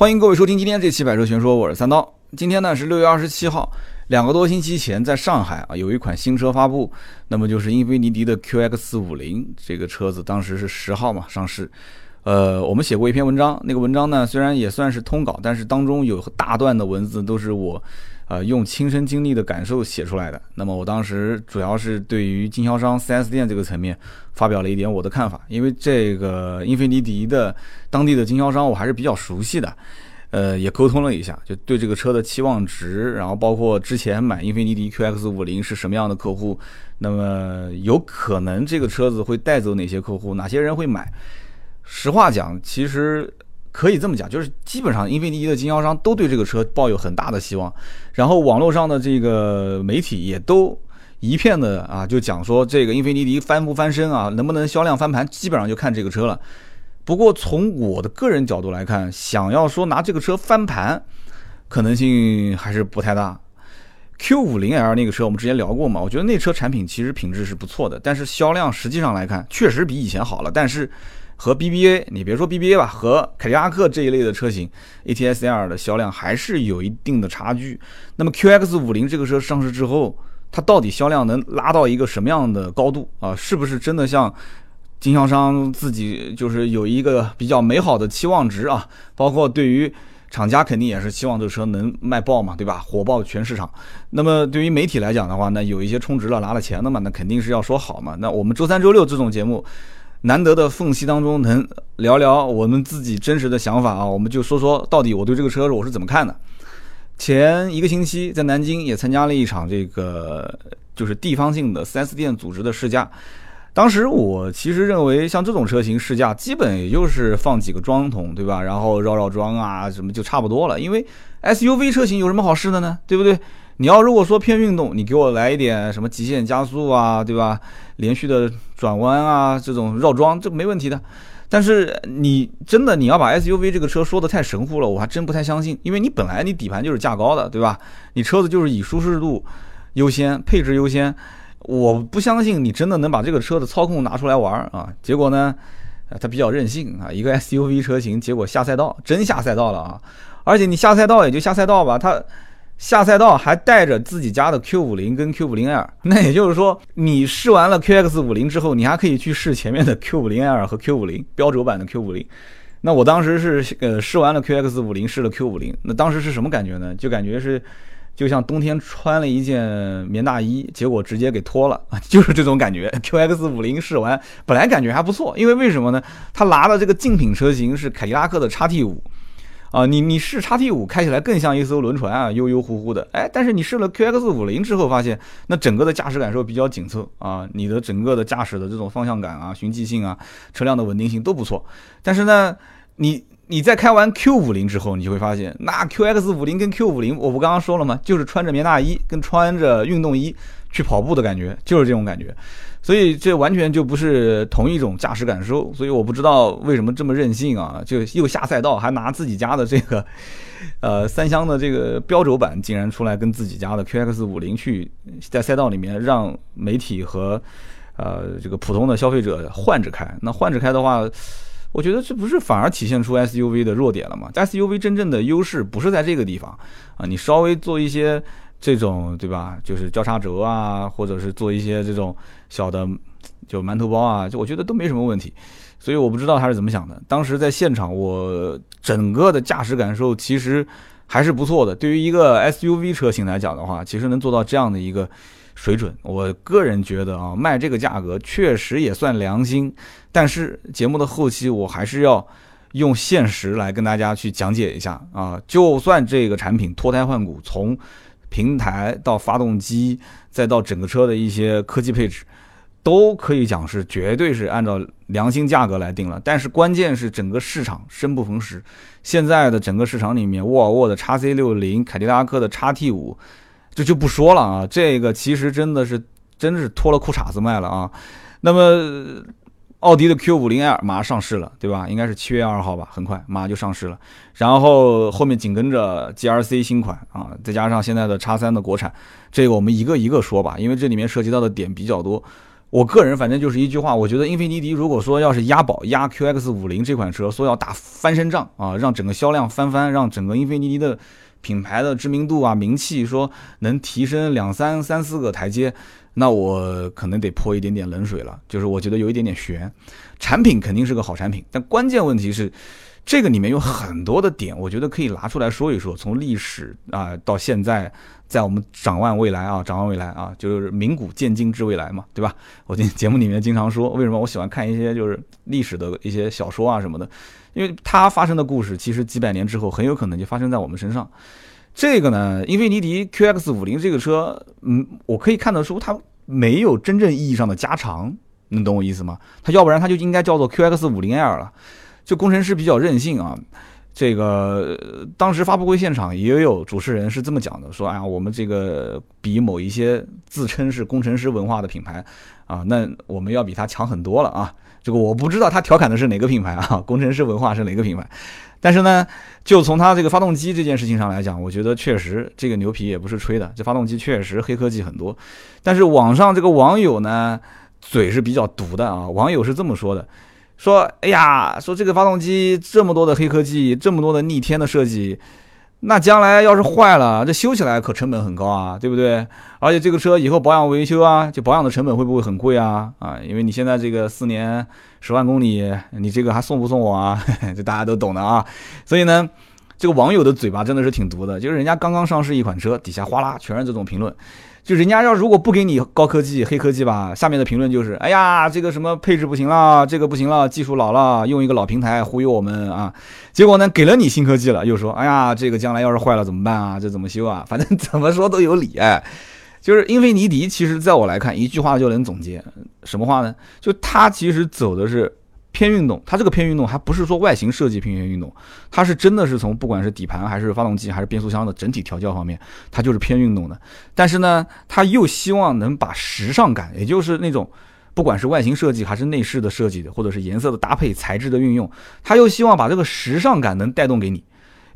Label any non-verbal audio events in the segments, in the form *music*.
欢迎各位收听今天这期百车全说，我是三刀。今天呢是六月二十七号，两个多星期前在上海啊有一款新车发布，那么就是英菲尼迪的 QX 五零这个车子，当时是十号嘛上市。呃，我们写过一篇文章，那个文章呢虽然也算是通稿，但是当中有大段的文字都是我。呃，用亲身经历的感受写出来的。那么我当时主要是对于经销商 4S 店这个层面发表了一点我的看法，因为这个英菲尼迪的当地的经销商我还是比较熟悉的，呃，也沟通了一下，就对这个车的期望值，然后包括之前买英菲尼迪 QX50 是什么样的客户，那么有可能这个车子会带走哪些客户，哪些人会买。实话讲，其实。可以这么讲，就是基本上英菲尼迪的经销商都对这个车抱有很大的希望，然后网络上的这个媒体也都一片的啊，就讲说这个英菲尼迪翻不翻身啊，能不能销量翻盘，基本上就看这个车了。不过从我的个人角度来看，想要说拿这个车翻盘，可能性还是不太大。Q50L 那个车我们之前聊过嘛，我觉得那车产品其实品质是不错的，但是销量实际上来看确实比以前好了，但是。和 BBA，你别说 BBA 吧，和凯迪拉克这一类的车型，ATS-L 的销量还是有一定的差距。那么 QX50 这个车上市之后，它到底销量能拉到一个什么样的高度啊？是不是真的像经销商自己就是有一个比较美好的期望值啊？包括对于厂家肯定也是希望这车能卖爆嘛，对吧？火爆全市场。那么对于媒体来讲的话，那有一些充值了拿了钱的嘛，那肯定是要说好嘛。那我们周三、周六这种节目。难得的缝隙当中能聊聊我们自己真实的想法啊，我们就说说到底我对这个车我是怎么看的。前一个星期在南京也参加了一场这个就是地方性的 4S 店组织的试驾，当时我其实认为像这种车型试驾，基本也就是放几个桩桶对吧，然后绕绕桩啊什么就差不多了，因为 SUV 车型有什么好试的呢？对不对？你要如果说偏运动，你给我来一点什么极限加速啊，对吧？连续的转弯啊，这种绕桩这没问题的。但是你真的你要把 SUV 这个车说的太神乎了，我还真不太相信。因为你本来你底盘就是价高的，对吧？你车子就是以舒适度优先，配置优先。我不相信你真的能把这个车的操控拿出来玩啊。结果呢，它比较任性啊，一个 SUV 车型，结果下赛道真下赛道了啊！而且你下赛道也就下赛道吧，它。下赛道还带着自己家的 Q50 跟 Q50L，那也就是说，你试完了 QX50 之后，你还可以去试前面的 Q50L 和 Q50 标轴版的 Q50。那我当时是呃试完了 QX50，试了 Q50，那当时是什么感觉呢？就感觉是就像冬天穿了一件棉大衣，结果直接给脱了，*laughs* 就是这种感觉。QX50 试完，本来感觉还不错，因为为什么呢？他拿的这个竞品车型是凯迪拉克的 XT5。啊，你你试叉 T 五开起来更像一艘轮船啊，悠悠乎乎的。哎，但是你试了 QX 五零之后，发现那整个的驾驶感受比较紧凑啊，你的整个的驾驶的这种方向感啊、循迹性啊、车辆的稳定性都不错。但是呢，你你在开完 Q 五零之后，你就会发现，那 QX 五零跟 Q 五零，我不刚刚说了吗？就是穿着棉大衣跟穿着运动衣去跑步的感觉，就是这种感觉。所以这完全就不是同一种驾驶感受，所以我不知道为什么这么任性啊！就又下赛道，还拿自己家的这个，*laughs* 呃，三厢的这个标轴版，竟然出来跟自己家的 QX 五零去在赛道里面让媒体和呃这个普通的消费者换着开。那换着开的话，我觉得这不是反而体现出 SUV 的弱点了吗？SUV 真正的优势不是在这个地方啊，你稍微做一些。这种对吧？就是交叉轴啊，或者是做一些这种小的就馒头包啊，就我觉得都没什么问题。所以我不知道他是怎么想的。当时在现场，我整个的驾驶感受其实还是不错的。对于一个 SUV 车型来讲的话，其实能做到这样的一个水准，我个人觉得啊，卖这个价格确实也算良心。但是节目的后期，我还是要用现实来跟大家去讲解一下啊。就算这个产品脱胎换骨，从平台到发动机，再到整个车的一些科技配置，都可以讲是绝对是按照良心价格来定了。但是关键是整个市场生不逢时，现在的整个市场里面，沃尔沃的 x C 六零、凯迪拉克的 x T 五，这就不说了啊。这个其实真的是真的是脱了裤衩子卖了啊。那么。奥迪的 Q50L 马上上市了，对吧？应该是七月二号吧，很快马上就上市了。然后后面紧跟着 GRC 新款啊，再加上现在的叉三的国产，这个我们一个一个说吧，因为这里面涉及到的点比较多。我个人反正就是一句话，我觉得英菲尼迪如果说要是押宝押 QX 五零这款车，说要打翻身仗啊，让整个销量翻番，让整个英菲尼迪的品牌的知名度啊名气说能提升两三三四个台阶，那我可能得泼一点点冷水了。就是我觉得有一点点悬，产品肯定是个好产品，但关键问题是。这个里面有很多的点，我觉得可以拿出来说一说。从历史啊到现在，在我们展望未来啊，展望未来啊，就是明古见今之未来嘛，对吧？我今节目里面经常说，为什么我喜欢看一些就是历史的一些小说啊什么的，因为它发生的故事其实几百年之后很有可能就发生在我们身上。这个呢，英菲尼迪 QX 五零这个车，嗯，我可以看得出它没有真正意义上的加长，能懂我意思吗？它要不然它就应该叫做 QX 五零 L 了。就工程师比较任性啊，这个当时发布会现场也有主持人是这么讲的，说哎呀，我们这个比某一些自称是工程师文化的品牌啊，那我们要比他强很多了啊。这个我不知道他调侃的是哪个品牌啊，*laughs* 工程师文化是哪个品牌？但是呢，就从他这个发动机这件事情上来讲，我觉得确实这个牛皮也不是吹的，这发动机确实黑科技很多。但是网上这个网友呢，嘴是比较毒的啊，网友是这么说的。说，哎呀，说这个发动机这么多的黑科技，这么多的逆天的设计，那将来要是坏了，这修起来可成本很高啊，对不对？而且这个车以后保养维修啊，就保养的成本会不会很贵啊？啊，因为你现在这个四年十万公里，你这个还送不送我啊？*laughs* 这大家都懂的啊。所以呢，这个网友的嘴巴真的是挺毒的，就是人家刚刚上市一款车，底下哗啦全是这种评论。就人家要如果不给你高科技黑科技吧，下面的评论就是，哎呀，这个什么配置不行了，这个不行了，技术老了，用一个老平台忽悠我们啊。结果呢，给了你新科技了，又说，哎呀，这个将来要是坏了怎么办啊？这怎么修啊？反正怎么说都有理哎。就是英菲尼迪，其实在我来看，一句话就能总结，什么话呢？就它其实走的是。偏运动，它这个偏运动还不是说外形设计偏运动，它是真的是从不管是底盘还是发动机还是变速箱的整体调教方面，它就是偏运动的。但是呢，它又希望能把时尚感，也就是那种不管是外形设计还是内饰的设计的，或者是颜色的搭配、材质的运用，它又希望把这个时尚感能带动给你。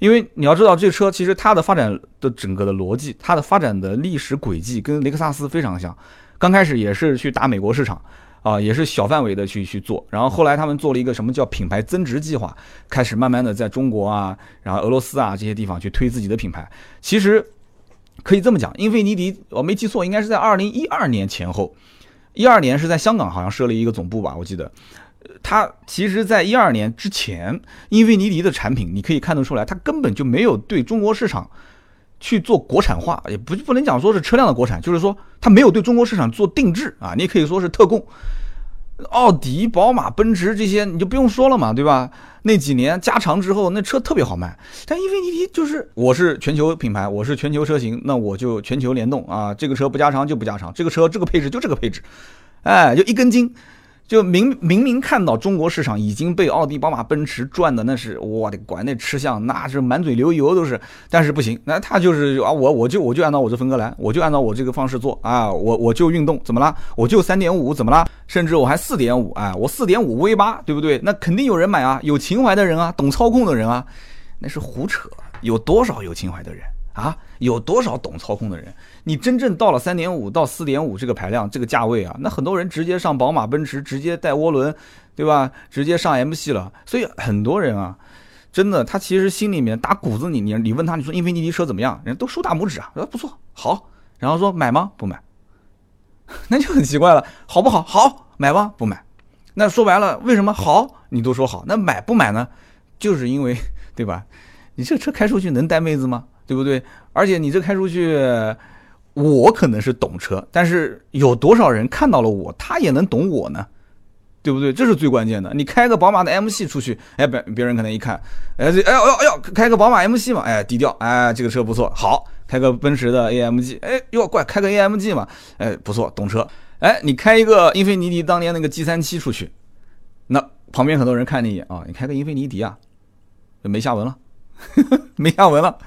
因为你要知道，这车其实它的发展的整个的逻辑，它的发展的历史轨迹跟雷克萨斯非常像，刚开始也是去打美国市场。啊，也是小范围的去去做，然后后来他们做了一个什么叫品牌增值计划，开始慢慢的在中国啊，然后俄罗斯啊这些地方去推自己的品牌。其实可以这么讲，英菲尼迪我没记错，应该是在二零一二年前后，一二年是在香港好像设了一个总部吧，我记得。它其实，在一二年之前，英菲尼迪的产品你可以看得出来，它根本就没有对中国市场。去做国产化，也不不能讲说是车辆的国产，就是说它没有对中国市场做定制啊，你可以说是特供。奥迪、宝马、奔驰这些你就不用说了嘛，对吧？那几年加长之后，那车特别好卖。但英菲尼迪就是我是全球品牌，我是全球车型，那我就全球联动啊，这个车不加长就不加长，这个车这个配置就这个配置，哎，就一根筋。就明明明看到中国市场已经被奥迪、宝马、奔驰赚的那是我的乖，那吃相那是满嘴流油都是，但是不行，那他就是啊，我我就我就按照我这分割来，我就按照我这个方式做啊，我我就运动怎么啦？我就三点五怎么啦？甚至我还四点五，哎，我四点五 V 八，对不对？那肯定有人买啊，有情怀的人啊，懂操控的人啊，那是胡扯，有多少有情怀的人？啊，有多少懂操控的人？你真正到了三点五到四点五这个排量、这个价位啊，那很多人直接上宝马、奔驰，直接带涡轮，对吧？直接上 M 系了。所以很多人啊，真的，他其实心里面打骨子里，你你问他，你说英菲尼迪车怎么样？人都竖大拇指啊，说不错，好。然后说买吗？不买。*laughs* 那就很奇怪了，好不好？好，买吗？不买。那说白了，为什么好？你都说好，那买不买呢？就是因为，对吧？你这车开出去能带妹子吗？对不对？而且你这开出去，我可能是懂车，但是有多少人看到了我，他也能懂我呢？对不对？这是最关键的。你开个宝马的 M 系出去，哎，别别人可能一看，哎，这哎呦哎呦，开个宝马 M 系嘛，哎，低调，哎，这个车不错，好，开个奔驰的 AMG，哎，哟，怪，开个 AMG 嘛，哎，不错，懂车。哎，你开一个英菲尼迪当年那个 G 三七出去，那旁边很多人看你一眼啊，你开个英菲尼迪啊，就没下文了，*laughs* 没下文了。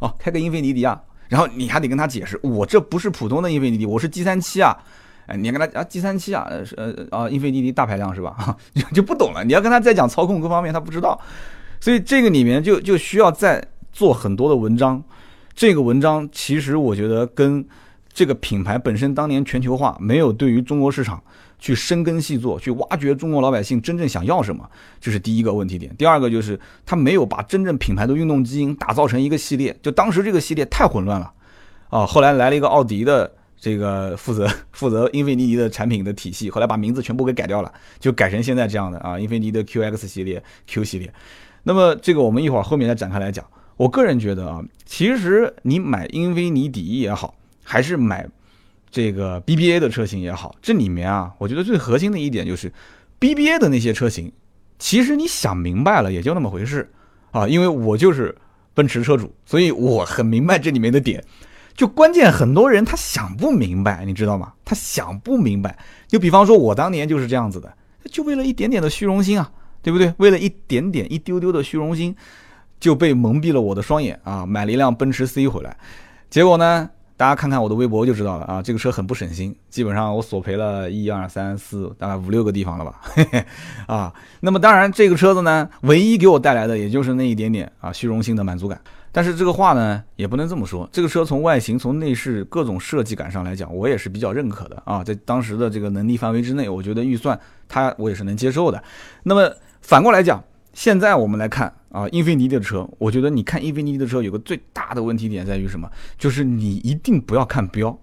哦，开个英菲尼迪啊，然后你还得跟他解释，我这不是普通的英菲尼迪，我是 G 三七啊，哎，你跟他啊 G 三七啊，呃呃啊英菲尼迪大排量是吧？*laughs* 就就不懂了，你要跟他再讲操控各方面，他不知道，所以这个里面就就需要再做很多的文章。这个文章其实我觉得跟这个品牌本身当年全球化没有对于中国市场去深耕细作，去挖掘中国老百姓真正想要什么，这是第一个问题点。第二个就是他没有把真正品牌的运动基因打造成一个系列，就当时这个系列太混乱了啊。后来来了一个奥迪的这个负责 *laughs* 负责英菲尼迪的产品的体系，后来把名字全部给改掉了，就改成现在这样的啊，英菲尼迪的 QX 系列、Q 系列。那么这个我们一会儿后面再展开来讲。我个人觉得啊，其实你买英菲尼迪也好，还是买这个 BBA 的车型也好，这里面啊，我觉得最核心的一点就是 BBA 的那些车型，其实你想明白了也就那么回事啊。因为我就是奔驰车主，所以我很明白这里面的点。就关键很多人他想不明白，你知道吗？他想不明白。就比方说，我当年就是这样子的，就为了一点点的虚荣心啊，对不对？为了一点点、一丢丢的虚荣心。就被蒙蔽了我的双眼啊！买了一辆奔驰 C 回来，结果呢，大家看看我的微博就知道了啊！这个车很不省心，基本上我索赔了一二三四，大概五六个地方了吧，嘿 *laughs* 嘿啊！那么当然，这个车子呢，唯一给我带来的也就是那一点点啊虚荣心的满足感。但是这个话呢，也不能这么说。这个车从外形、从内饰各种设计感上来讲，我也是比较认可的啊！在当时的这个能力范围之内，我觉得预算它我也是能接受的。那么反过来讲，现在我们来看。啊，英菲尼迪的车，我觉得你看英菲尼迪的车有个最大的问题点在于什么？就是你一定不要看标，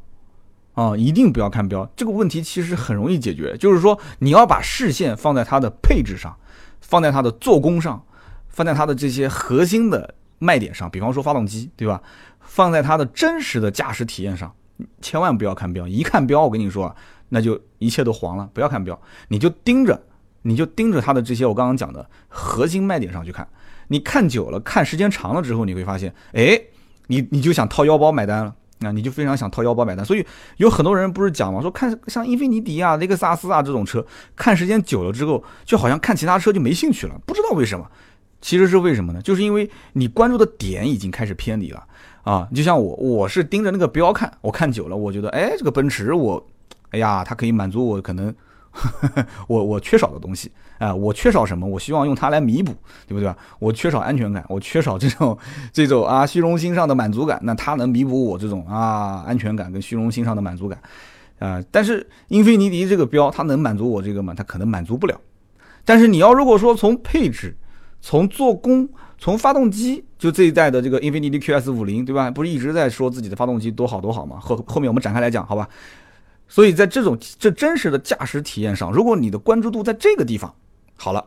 啊，一定不要看标。这个问题其实很容易解决，就是说你要把视线放在它的配置上，放在它的做工上，放在它的这些核心的卖点上，比方说发动机，对吧？放在它的真实的驾驶体验上，千万不要看标。一看标，我跟你说，那就一切都黄了。不要看标，你就盯着，你就盯着它的这些我刚刚讲的核心卖点上去看。你看久了，看时间长了之后，你会发现，哎，你你就想掏腰包买单了，啊，你就非常想掏腰包买单。所以有很多人不是讲嘛，说看像英菲尼迪啊、雷克萨斯啊这种车，看时间久了之后，就好像看其他车就没兴趣了，不知道为什么。其实是为什么呢？就是因为你关注的点已经开始偏离了啊。就像我，我是盯着那个标看，我看久了，我觉得，哎，这个奔驰，我，哎呀，它可以满足我可能。*laughs* 我我缺少的东西啊，我缺少什么？我希望用它来弥补，对不对我缺少安全感，我缺少这种这种啊虚荣心上的满足感，那它能弥补我这种啊安全感跟虚荣心上的满足感啊。但是英菲尼迪这个标，它能满足我这个吗？它可能满足不了。但是你要如果说从配置、从做工、从发动机，就这一代的这个英菲尼迪 QS 五零，对吧？不是一直在说自己的发动机多好多好吗？后后面我们展开来讲，好吧？所以在这种这真实的驾驶体验上，如果你的关注度在这个地方，好了，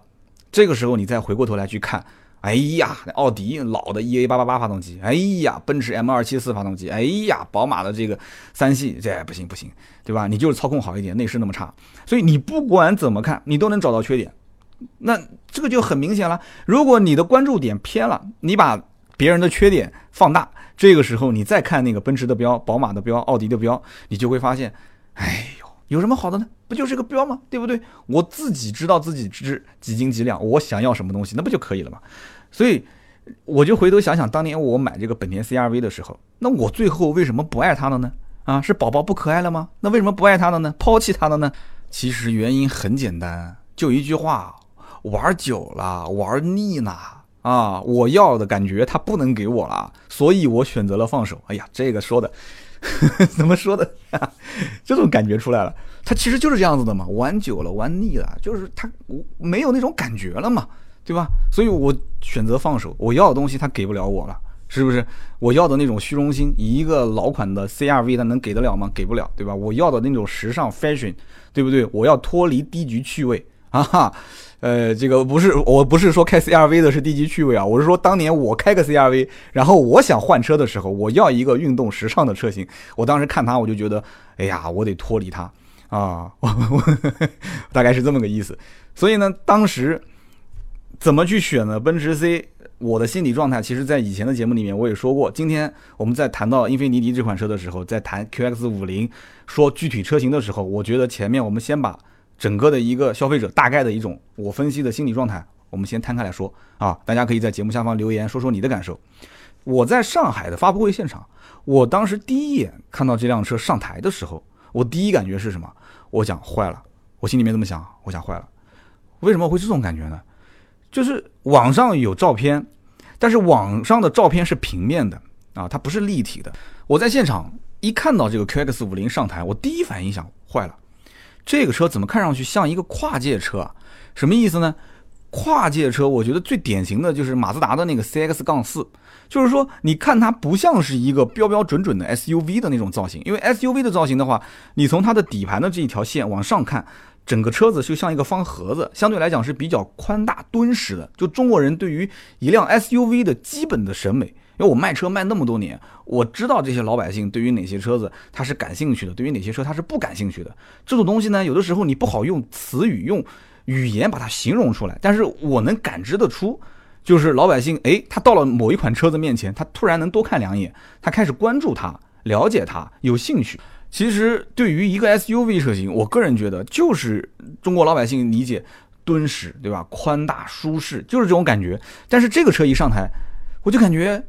这个时候你再回过头来去看，哎呀，奥迪老的 EA 八八八发动机，哎呀，奔驰 M 二七四发动机，哎呀，宝马的这个三系，这不行不行，对吧？你就是操控好一点，内饰那么差，所以你不管怎么看，你都能找到缺点。那这个就很明显了。如果你的关注点偏了，你把别人的缺点放大，这个时候你再看那个奔驰的标、宝马的标、奥迪的标，你就会发现。哎呦，有什么好的呢？不就是个标吗？对不对？我自己知道自己值几斤几两，我想要什么东西，那不就可以了吗？所以，我就回头想想，当年我买这个本田 CRV 的时候，那我最后为什么不爱它了呢？啊，是宝宝不可爱了吗？那为什么不爱它了呢？抛弃它了呢？其实原因很简单，就一句话：玩久了，玩腻了啊！我要的感觉它不能给我了，所以我选择了放手。哎呀，这个说的。*laughs* 怎么说的？*laughs* 这种感觉出来了，它其实就是这样子的嘛。玩久了，玩腻了，就是它没有那种感觉了嘛，对吧？所以我选择放手。我要的东西它给不了我了，是不是？我要的那种虚荣心，一个老款的 CRV 它能给得了吗？给不了，对吧？我要的那种时尚 fashion，对不对？我要脱离低级趣味啊哈。呃，这个不是，我不是说开 CRV 的是低级趣味啊，我是说当年我开个 CRV，然后我想换车的时候，我要一个运动时尚的车型，我当时看它，我就觉得，哎呀，我得脱离它啊，我 *laughs* 我大概是这么个意思。所以呢，当时怎么去选呢？奔驰 C，我的心理状态，其实在以前的节目里面我也说过。今天我们在谈到英菲尼迪这款车的时候，在谈 QX 五零，说具体车型的时候，我觉得前面我们先把。整个的一个消费者大概的一种我分析的心理状态，我们先摊开来说啊，大家可以在节目下方留言说说你的感受。我在上海的发布会现场，我当时第一眼看到这辆车上台的时候，我第一感觉是什么？我想坏了，我心里面这么想，我想坏了。为什么会这种感觉呢？就是网上有照片，但是网上的照片是平面的啊，它不是立体的。我在现场一看到这个 QX 五零上台，我第一反应想坏了。这个车怎么看上去像一个跨界车啊？什么意思呢？跨界车，我觉得最典型的就是马自达的那个 CX 杠四，就是说你看它不像是一个标标准准的 SUV 的那种造型，因为 SUV 的造型的话，你从它的底盘的这一条线往上看，整个车子就像一个方盒子，相对来讲是比较宽大敦实的。就中国人对于一辆 SUV 的基本的审美，因为我卖车卖那么多年，我知道这些老百姓对于哪些车子他是感兴趣的，对于哪些车他是不感兴趣的。这种东西呢，有的时候你不好用词语用。语言把它形容出来，但是我能感知得出，就是老百姓，哎，他到了某一款车子面前，他突然能多看两眼，他开始关注它，了解它，有兴趣。其实对于一个 SUV 车型，我个人觉得就是中国老百姓理解敦实，对吧？宽大舒适，就是这种感觉。但是这个车一上台，我就感觉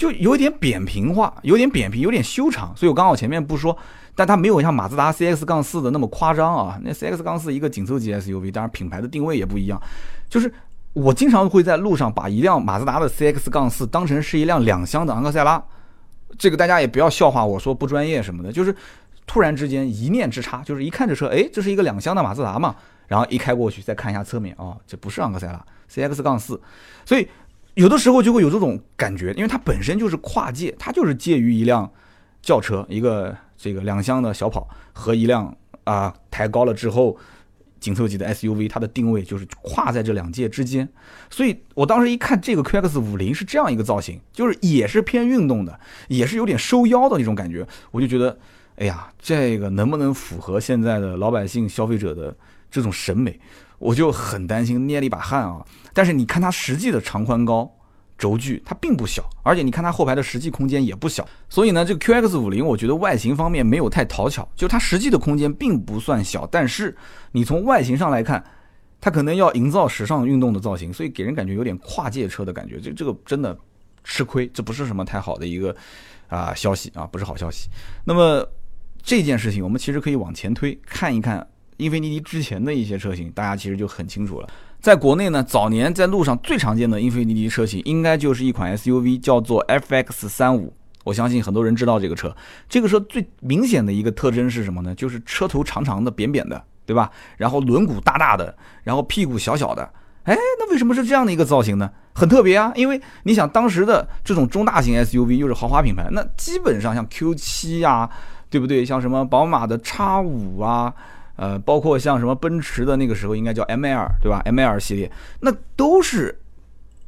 就有点扁平化，有点扁平，有点修长。所以我刚好前面不说。但它没有像马自达 CX 杠四的那么夸张啊，那 CX 杠四一个紧凑级 SUV，当然品牌的定位也不一样。就是我经常会在路上把一辆马自达的 CX 杠四当成是一辆两厢的昂克赛拉，这个大家也不要笑话我说不专业什么的，就是突然之间一念之差，就是一看这车，哎，这是一个两厢的马自达嘛，然后一开过去再看一下侧面，哦，这不是昂克赛拉 CX 杠四，所以有的时候就会有这种感觉，因为它本身就是跨界，它就是介于一辆轿车一个。这个两厢的小跑和一辆啊抬高了之后紧凑级的 SUV，它的定位就是跨在这两界之间。所以我当时一看这个 QX 五零是这样一个造型，就是也是偏运动的，也是有点收腰的那种感觉，我就觉得，哎呀，这个能不能符合现在的老百姓消费者的这种审美？我就很担心，捏了一把汗啊。但是你看它实际的长宽高。轴距它并不小，而且你看它后排的实际空间也不小，所以呢，这个 QX 五零我觉得外形方面没有太讨巧，就它实际的空间并不算小，但是你从外形上来看，它可能要营造时尚运动的造型，所以给人感觉有点跨界车的感觉，这这个真的吃亏，这不是什么太好的一个啊消息啊，不是好消息。那么这件事情我们其实可以往前推，看一看英菲尼迪之前的一些车型，大家其实就很清楚了。在国内呢，早年在路上最常见的英菲尼迪车型，应该就是一款 SUV，叫做 FX 三五。我相信很多人知道这个车。这个车最明显的一个特征是什么呢？就是车头长长的、扁扁的，对吧？然后轮毂大大的，然后屁股小小的。哎，那为什么是这样的一个造型呢？很特别啊！因为你想，当时的这种中大型 SUV 又是豪华品牌，那基本上像 Q7 呀，对不对？像什么宝马的 X5 啊。呃，包括像什么奔驰的那个时候应该叫 ML 对吧？ML 系列那都是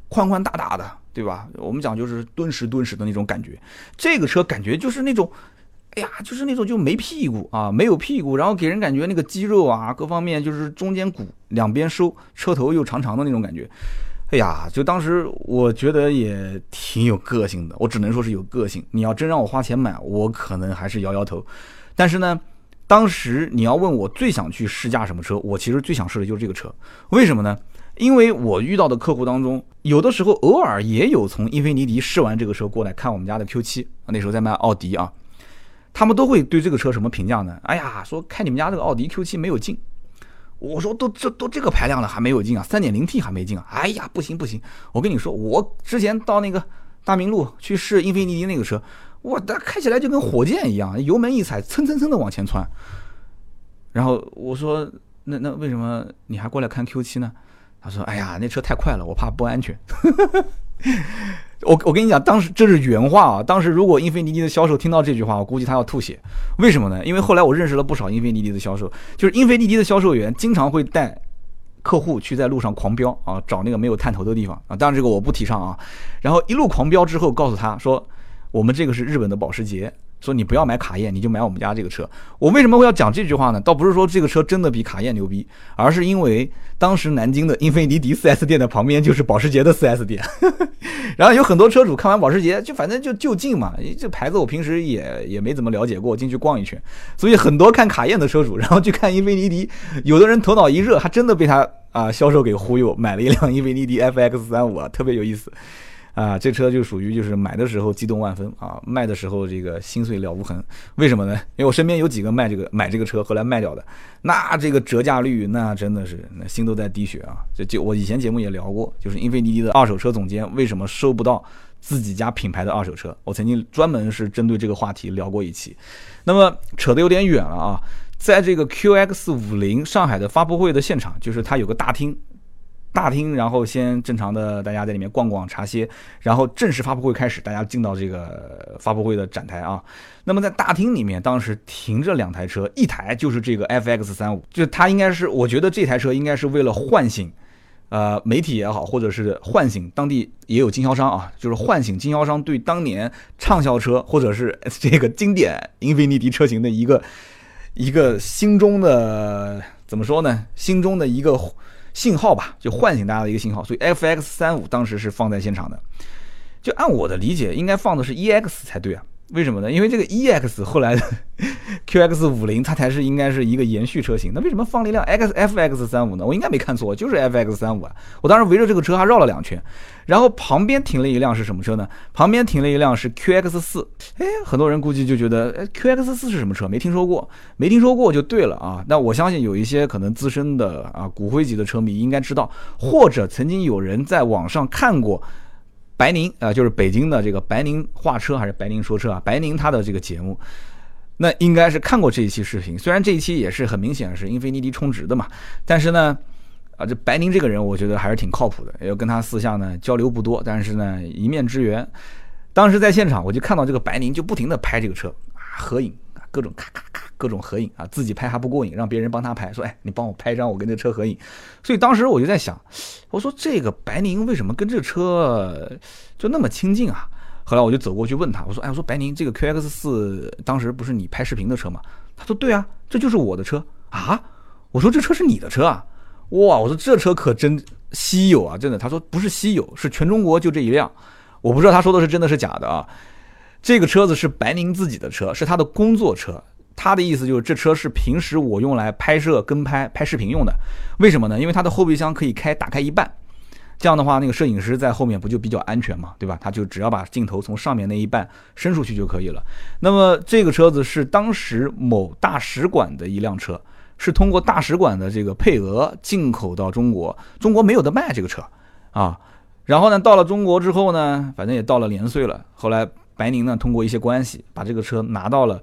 宽宽大大的，对吧？我们讲就是敦实敦实的那种感觉。这个车感觉就是那种，哎呀，就是那种就没屁股啊，没有屁股，然后给人感觉那个肌肉啊各方面就是中间鼓两边收，车头又长长的那种感觉。哎呀，就当时我觉得也挺有个性的，我只能说是有个性。你要真让我花钱买，我可能还是摇摇头。但是呢。当时你要问我最想去试驾什么车，我其实最想试的就是这个车。为什么呢？因为我遇到的客户当中，有的时候偶尔也有从英菲尼迪试完这个车过来看我们家的 Q7，那时候在卖奥迪啊，他们都会对这个车什么评价呢？哎呀，说开你们家这个奥迪 Q7 没有劲。我说都这都这个排量了还没有劲啊三点零 T 还没劲啊。哎呀，不行不行，我跟你说，我之前到那个大明路去试英菲尼迪那个车。哇，它开起来就跟火箭一样，油门一踩，蹭蹭蹭的往前窜。然后我说：“那那为什么你还过来看 Q7 呢？”他说：“哎呀，那车太快了，我怕不安全。*laughs* ”我我跟你讲，当时这是原话啊。当时如果英菲尼迪的销售听到这句话，我估计他要吐血。为什么呢？因为后来我认识了不少英菲尼迪的销售，就是英菲尼迪的销售员经常会带客户去在路上狂飙啊，找那个没有探头的地方啊。当然这个我不提倡啊。然后一路狂飙之后，告诉他说。我们这个是日本的保时捷，说你不要买卡宴，你就买我们家这个车。我为什么会要讲这句话呢？倒不是说这个车真的比卡宴牛逼，而是因为当时南京的英菲尼迪 4S 店的旁边就是保时捷的 4S 店，*laughs* 然后有很多车主看完保时捷就反正就就近嘛，这牌子我平时也也没怎么了解过，进去逛一圈，所以很多看卡宴的车主，然后去看英菲尼迪，有的人头脑一热，还真的被他啊销售给忽悠，买了一辆英菲尼迪 FX 三五啊，特别有意思。啊，这车就属于就是买的时候激动万分啊，卖的时候这个心碎了无痕。为什么呢？因为我身边有几个卖这个买这个车后来卖掉的，那这个折价率那真的是那心都在滴血啊。就就我以前节目也聊过，就是英菲尼迪的二手车总监为什么收不到自己家品牌的二手车，我曾经专门是针对这个话题聊过一期。那么扯得有点远了啊。在这个 QX 五零上海的发布会的现场，就是它有个大厅。大厅，然后先正常的大家在里面逛逛茶歇，然后正式发布会开始，大家进到这个发布会的展台啊。那么在大厅里面，当时停着两台车，一台就是这个 FX 三五，就它应该是，我觉得这台车应该是为了唤醒，呃，媒体也好，或者是唤醒当地也有经销商啊，就是唤醒经销商对当年畅销车或者是这个经典英菲尼迪车型的一个一个心中的怎么说呢？心中的一个。信号吧，就唤醒大家的一个信号，所以 F X 三五当时是放在现场的，就按我的理解，应该放的是 E X 才对啊。为什么呢？因为这个 E X *laughs* 后来的 Q X 五零它才是应该是一个延续车型，那为什么放了一辆 X F X 三五呢？我应该没看错，就是 F X 三五啊！我当时围着这个车还绕了两圈，然后旁边停了一辆是什么车呢？旁边停了一辆是 Q X 四，哎，很多人估计就觉得，哎，Q X 四是什么车？没听说过，没听说过就对了啊！那我相信有一些可能资深的啊骨灰级的车迷应该知道，或者曾经有人在网上看过。白宁啊，就是北京的这个白宁画车还是白宁说车啊？白宁他的这个节目，那应该是看过这一期视频。虽然这一期也是很明显是英菲尼迪充值的嘛，但是呢，啊，这白宁这个人我觉得还是挺靠谱的。也跟他私下呢交流不多，但是呢一面之缘。当时在现场我就看到这个白宁就不停的拍这个车啊合影。各种咔咔咔，各种合影啊，自己拍还不过瘾，让别人帮他拍，说哎，你帮我拍一张我跟这车合影。所以当时我就在想，我说这个白宁为什么跟这车就那么亲近啊？后来我就走过去问他，我说哎，我说白宁这个 QX 四当时不是你拍视频的车吗？他说对啊，这就是我的车啊。我说这车是你的车啊？哇，我说这车可真稀有啊，真的。他说不是稀有，是全中国就这一辆。我不知道他说的是真的是假的啊。这个车子是白宁自己的车，是他的工作车。他的意思就是这车是平时我用来拍摄、跟拍、拍视频用的。为什么呢？因为它的后备箱可以开打开一半，这样的话，那个摄影师在后面不就比较安全嘛，对吧？他就只要把镜头从上面那一半伸出去就可以了。那么这个车子是当时某大使馆的一辆车，是通过大使馆的这个配额进口到中国，中国没有的卖这个车啊。然后呢，到了中国之后呢，反正也到了年岁了，后来。白宁呢，通过一些关系把这个车拿到了，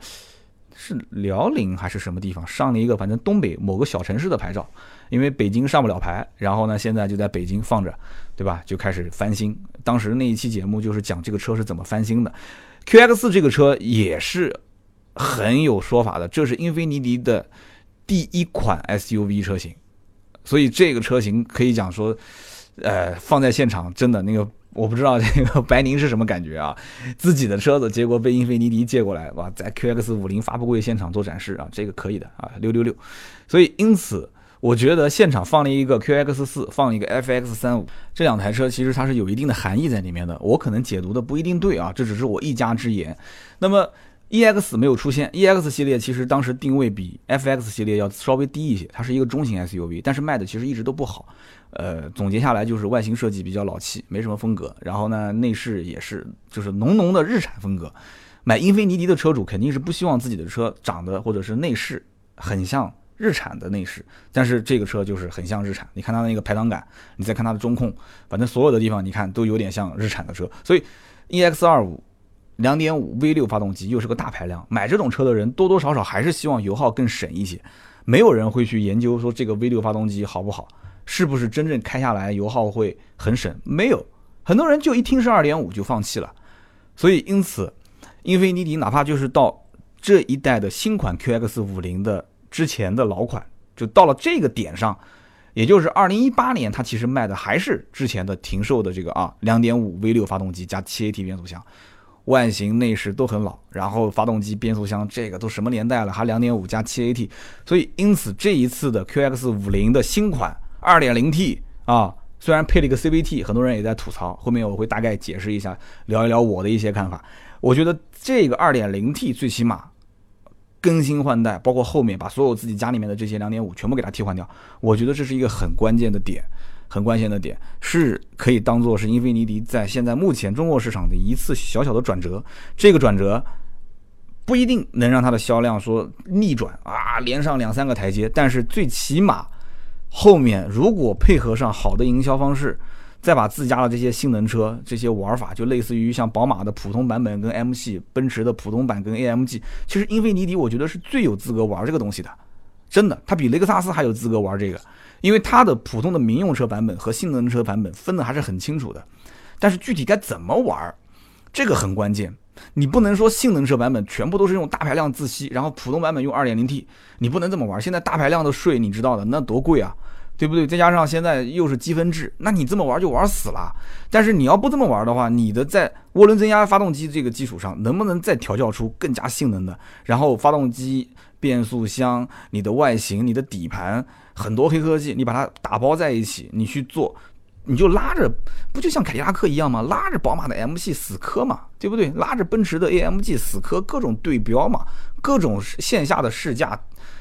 是辽宁还是什么地方上了一个，反正东北某个小城市的牌照，因为北京上不了牌，然后呢，现在就在北京放着，对吧？就开始翻新。当时那一期节目就是讲这个车是怎么翻新的。QX 这个车也是很有说法的，这是英菲尼迪的第一款 SUV 车型，所以这个车型可以讲说，呃，放在现场真的那个。我不知道这个白宁是什么感觉啊？*laughs* 自己的车子结果被英菲尼迪借过来，哇，在 QX 五零发布会现场做展示啊，这个可以的啊，六六六。所以因此，我觉得现场放了一个 QX 四，放一个 FX 三五，这两台车其实它是有一定的含义在里面的。我可能解读的不一定对啊，这只是我一家之言。那么 EX 没有出现，EX 系列其实当时定位比 FX 系列要稍微低一些，它是一个中型 SUV，但是卖的其实一直都不好。呃，总结下来就是外形设计比较老气，没什么风格。然后呢，内饰也是就是浓浓的日产风格。买英菲尼迪的车主肯定是不希望自己的车长得或者是内饰很像日产的内饰，但是这个车就是很像日产。你看它那个排挡杆，你再看它的中控，反正所有的地方你看都有点像日产的车。所以，EX 二五两点五 V 六发动机又是个大排量，买这种车的人多多少少还是希望油耗更省一些。没有人会去研究说这个 V 六发动机好不好。是不是真正开下来油耗会很省？没有，很多人就一听是二点五就放弃了。所以因此，英菲尼迪哪怕就是到这一代的新款 QX 五零的之前的老款，就到了这个点上，也就是二零一八年，它其实卖的还是之前的停售的这个啊两点五 V 六发动机加七 AT 变速箱，外形内饰都很老，然后发动机变速箱这个都什么年代了，还两点五加七 AT，所以因此这一次的 QX 五零的新款。二点零 T 啊，虽然配了一个 CVT，很多人也在吐槽。后面我会大概解释一下，聊一聊我的一些看法。我觉得这个二点零 T 最起码更新换代，包括后面把所有自己家里面的这些两点五全部给它替换掉，我觉得这是一个很关键的点，很关键的点，是可以当做是英菲尼迪在现在目前中国市场的一次小小的转折。这个转折不一定能让它的销量说逆转啊，连上两三个台阶，但是最起码。后面如果配合上好的营销方式，再把自家的这些性能车这些玩法，就类似于像宝马的普通版本跟 M 系，奔驰的普通版跟 AMG，其实英菲尼迪我觉得是最有资格玩这个东西的真的，它比雷克萨斯还有资格玩这个，因为它的普通的民用车版本和性能车版本分的还是很清楚的。但是具体该怎么玩，这个很关键。你不能说性能车版本全部都是用大排量自吸，然后普通版本用 2.0T，你不能这么玩。现在大排量的税你知道的，那多贵啊，对不对？再加上现在又是积分制，那你这么玩就玩死了。但是你要不这么玩的话，你的在涡轮增压发动机这个基础上，能不能再调教出更加性能的？然后发动机、变速箱、你的外形、你的底盘，很多黑科技，你把它打包在一起，你去做。你就拉着，不就像凯迪拉克一样吗？拉着宝马的 M 系死磕嘛，对不对？拉着奔驰的 AMG 死磕，各种对标嘛，各种线下的试驾，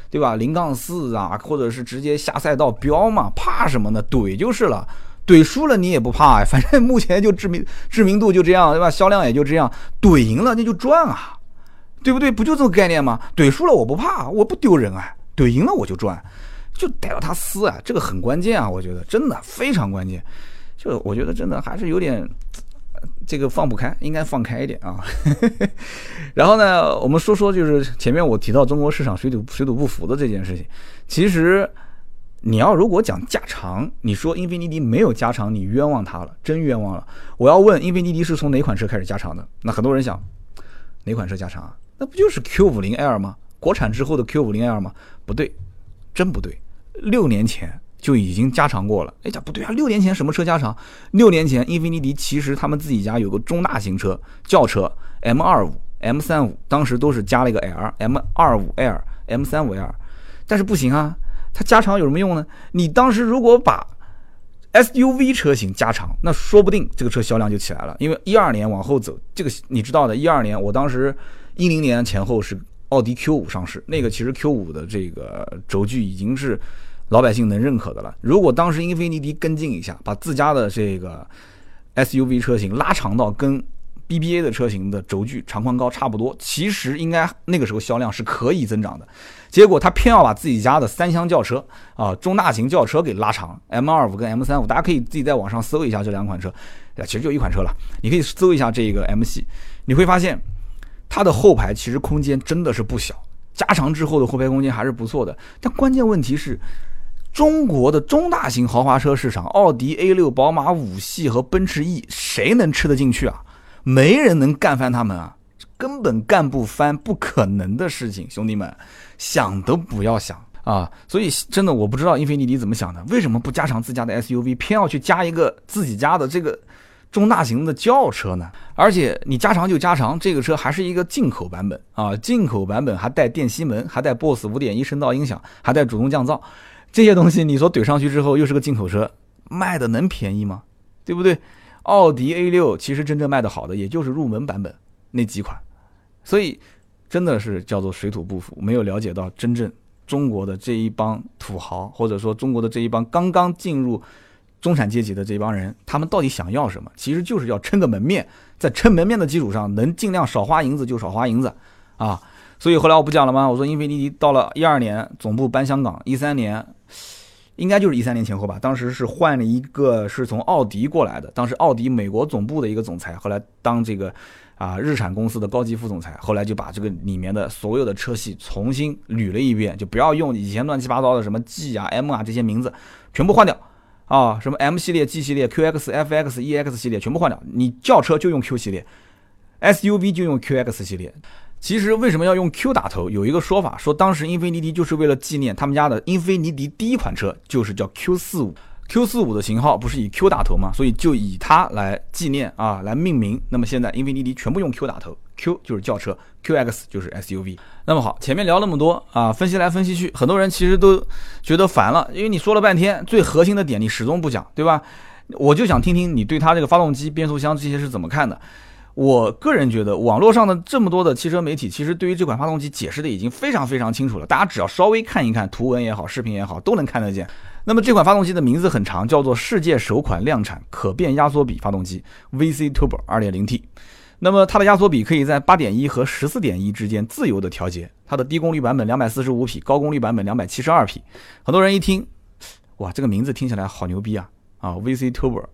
对吧？零杠四啊，或者是直接下赛道飙嘛，怕什么呢？怼就是了，怼输了你也不怕，反正目前就知名知名度就这样，对吧？销量也就这样，怼赢了那就赚啊，对不对？不就这个概念吗？怼输了我不怕，我不丢人啊，怼赢了我就赚。就逮到他撕啊，这个很关键啊，我觉得真的非常关键。就我觉得真的还是有点这个放不开，应该放开一点啊。*laughs* 然后呢，我们说说就是前面我提到中国市场水土水土不服的这件事情。其实你要如果讲加长，你说英菲尼迪没有加长，你冤枉他了，真冤枉了。我要问英菲尼迪是从哪款车开始加长的？那很多人想哪款车加长啊？那不就是 Q 五零 L 吗？国产之后的 Q 五零 L 吗？不对，真不对。六年前就已经加长过了，哎，这不对啊！六年前什么车加长？六年前英菲尼迪其实他们自己家有个中大型车轿车 M 二五、M 三五，当时都是加了一个 L，M 二五 L、M 三五 L，但是不行啊，它加长有什么用呢？你当时如果把 SUV 车型加长，那说不定这个车销量就起来了。因为一二年往后走，这个你知道的，一二年我当时一零年前后是奥迪 Q 五上市，那个其实 Q 五的这个轴距已经是。老百姓能认可的了。如果当时英菲尼迪跟进一下，把自家的这个 SUV 车型拉长到跟 BBA 的车型的轴距长宽高差不多，其实应该那个时候销量是可以增长的。结果他偏要把自己家的三厢轿车啊，中大型轿车给拉长，M25 跟 M35，大家可以自己在网上搜一下这两款车，其实就一款车了。你可以搜一下这个 M 系，你会发现它的后排其实空间真的是不小，加长之后的后排空间还是不错的。但关键问题是。中国的中大型豪华车市场，奥迪 A 六、宝马五系和奔驰 E，谁能吃得进去啊？没人能干翻他们啊，根本干不翻，不可能的事情，兄弟们，想都不要想啊！所以真的，我不知道英菲尼迪怎么想的，为什么不加长自家的 SUV，偏要去加一个自己家的这个中大型的轿车呢？而且你加长就加长，这个车还是一个进口版本啊，进口版本还带电吸门，还带 BOSS 五点一声道音响，还带主动降噪。这些东西你说怼上去之后又是个进口车，卖的能便宜吗？对不对？奥迪 A 六其实真正卖的好的也就是入门版本那几款，所以真的是叫做水土不服，没有了解到真正中国的这一帮土豪，或者说中国的这一帮刚刚进入中产阶级的这帮人，他们到底想要什么？其实就是要撑个门面，在撑门面的基础上，能尽量少花银子就少花银子啊。所以后来我不讲了吗？我说英菲尼迪到了一二年总部搬香港，一三年。应该就是一三年前后吧，当时是换了一个是从奥迪过来的，当时奥迪美国总部的一个总裁，后来当这个啊日产公司的高级副总裁，后来就把这个里面的所有的车系重新捋了一遍，就不要用以前乱七八糟的什么 G 啊 M 啊这些名字，全部换掉啊，什么 M 系列、G 系列、QX、FX、EX 系列全部换掉，你轿车就用 Q 系列，SUV 就用 QX 系列。其实为什么要用 Q 打头？有一个说法，说当时英菲尼迪就是为了纪念他们家的英菲尼迪第一款车，就是叫 Q 四五，Q 四五的型号不是以 Q 打头吗？所以就以它来纪念啊，来命名。那么现在英菲尼迪全部用 Q 打头，Q 就是轿车，QX 就是 SUV。那么好，前面聊那么多啊，分析来分析去，很多人其实都觉得烦了，因为你说了半天最核心的点你始终不讲，对吧？我就想听听你对它这个发动机、变速箱这些是怎么看的。我个人觉得，网络上的这么多的汽车媒体，其实对于这款发动机解释的已经非常非常清楚了。大家只要稍微看一看图文也好，视频也好，都能看得见。那么这款发动机的名字很长，叫做世界首款量产可变压缩比发动机 VC Turbo 2.0T。那么它的压缩比可以在8.1和14.1之间自由的调节。它的低功率版本245匹，高功率版本272匹。很多人一听，哇，这个名字听起来好牛逼啊！啊，VC Turbo。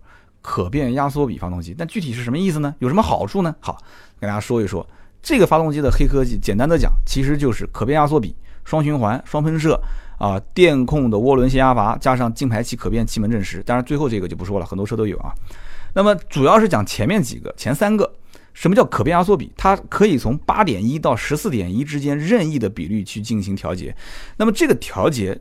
可变压缩比发动机，但具体是什么意思呢？有什么好处呢？好，跟大家说一说这个发动机的黑科技。简单的讲，其实就是可变压缩比双循环、双喷射啊，电控的涡轮限压阀，加上进排气可变气门正时。当然最后这个就不说了，很多车都有啊。那么主要是讲前面几个，前三个。什么叫可变压缩比？它可以从八点一到十四点一之间任意的比率去进行调节。那么这个调节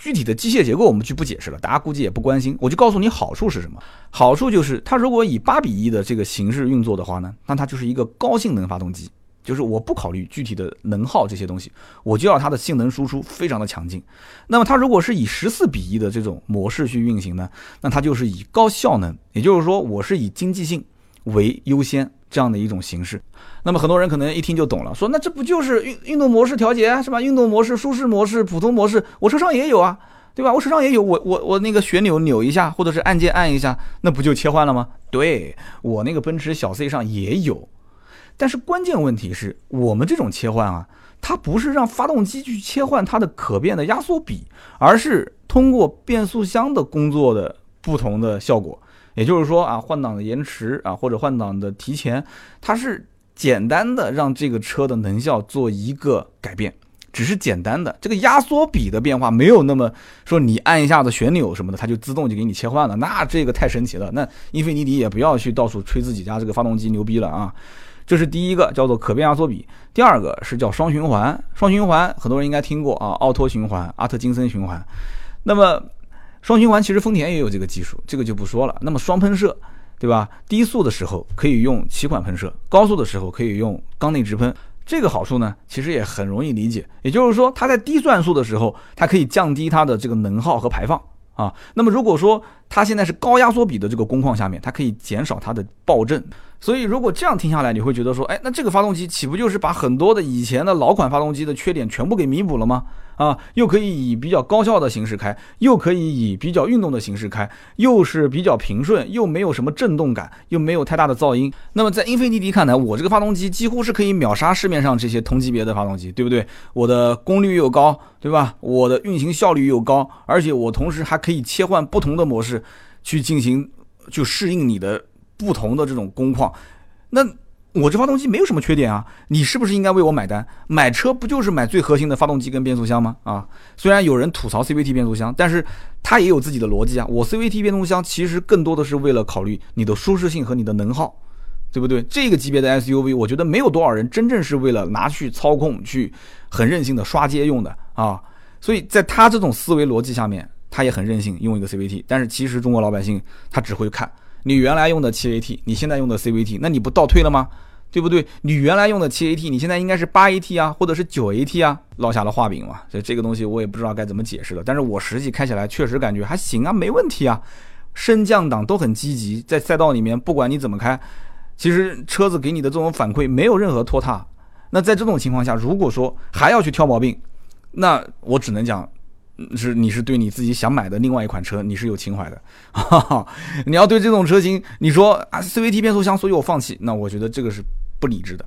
具体的机械结构我们就不解释了，大家估计也不关心。我就告诉你好处是什么？好处就是它如果以八比一的这个形式运作的话呢，那它就是一个高性能发动机。就是我不考虑具体的能耗这些东西，我就要它的性能输出非常的强劲。那么它如果是以十四比一的这种模式去运行呢，那它就是以高效能，也就是说我是以经济性为优先。这样的一种形式，那么很多人可能一听就懂了，说那这不就是运运动模式调节是吧？运动模式、舒适模式、普通模式，我车上也有啊，对吧？我车上也有，我我我那个旋钮扭一下，或者是按键按一下，那不就切换了吗？对我那个奔驰小 C 上也有，但是关键问题是我们这种切换啊，它不是让发动机去切换它的可变的压缩比，而是通过变速箱的工作的不同的效果。也就是说啊，换挡的延迟啊，或者换挡的提前，它是简单的让这个车的能效做一个改变，只是简单的这个压缩比的变化，没有那么说你按一下子旋钮什么的，它就自动就给你切换了，那这个太神奇了。那英菲尼迪也不要去到处吹自己家这个发动机牛逼了啊。这是第一个叫做可变压缩比，第二个是叫双循环，双循环很多人应该听过啊，奥托循环、阿特金森循环，那么。双循环其实丰田也有这个技术，这个就不说了。那么双喷射，对吧？低速的时候可以用气管喷射，高速的时候可以用缸内直喷。这个好处呢，其实也很容易理解。也就是说，它在低转速的时候，它可以降低它的这个能耗和排放啊。那么如果说它现在是高压缩比的这个工况下面，它可以减少它的爆震。所以如果这样听下来，你会觉得说，哎，那这个发动机岂不就是把很多的以前的老款发动机的缺点全部给弥补了吗？啊，又可以以比较高效的形式开，又可以以比较运动的形式开，又是比较平顺，又没有什么震动感，又没有太大的噪音。那么在英菲尼迪看来，我这个发动机几乎是可以秒杀市面上这些同级别的发动机，对不对？我的功率又高，对吧？我的运行效率又高，而且我同时还可以切换不同的模式去进行，就适应你的不同的这种工况。那。我这发动机没有什么缺点啊，你是不是应该为我买单？买车不就是买最核心的发动机跟变速箱吗？啊，虽然有人吐槽 CVT 变速箱，但是它也有自己的逻辑啊。我 CVT 变速箱其实更多的是为了考虑你的舒适性和你的能耗，对不对？这个级别的 SUV，我觉得没有多少人真正是为了拿去操控、去很任性的刷街用的啊。所以在他这种思维逻辑下面，他也很任性用一个 CVT，但是其实中国老百姓他只会看。你原来用的七 AT，你现在用的 CVT，那你不倒退了吗？对不对？你原来用的七 AT，你现在应该是八 AT 啊，或者是九 AT 啊，落下了画饼嘛。所以这个东西我也不知道该怎么解释了。但是我实际开起来确实感觉还行啊，没问题啊，升降档都很积极，在赛道里面不管你怎么开，其实车子给你的这种反馈没有任何拖沓。那在这种情况下，如果说还要去挑毛病，那我只能讲。是你是对你自己想买的另外一款车，你是有情怀的。你要对这种车型，你说啊 CVT 变速箱，所以我放弃，那我觉得这个是不理智的。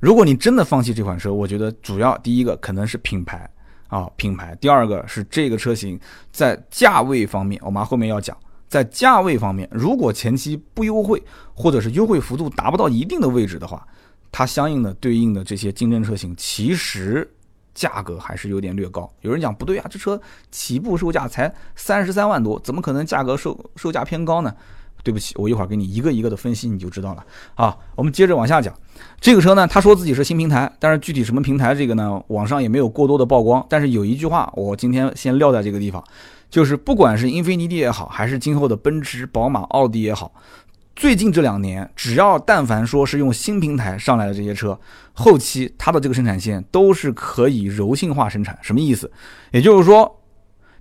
如果你真的放弃这款车，我觉得主要第一个可能是品牌啊品牌，第二个是这个车型在价位方面，我们后面要讲，在价位方面，如果前期不优惠，或者是优惠幅度达不到一定的位置的话，它相应的对应的这些竞争车型其实。价格还是有点略高，有人讲不对啊，这车起步售价才三十三万多，怎么可能价格售售价偏高呢？对不起，我一会儿给你一个一个的分析，你就知道了。啊，我们接着往下讲，这个车呢，他说自己是新平台，但是具体什么平台这个呢，网上也没有过多的曝光。但是有一句话，我今天先撂在这个地方，就是不管是英菲尼迪也好，还是今后的奔驰、宝马、奥迪也好。最近这两年，只要但凡说是用新平台上来的这些车，后期它的这个生产线都是可以柔性化生产。什么意思？也就是说，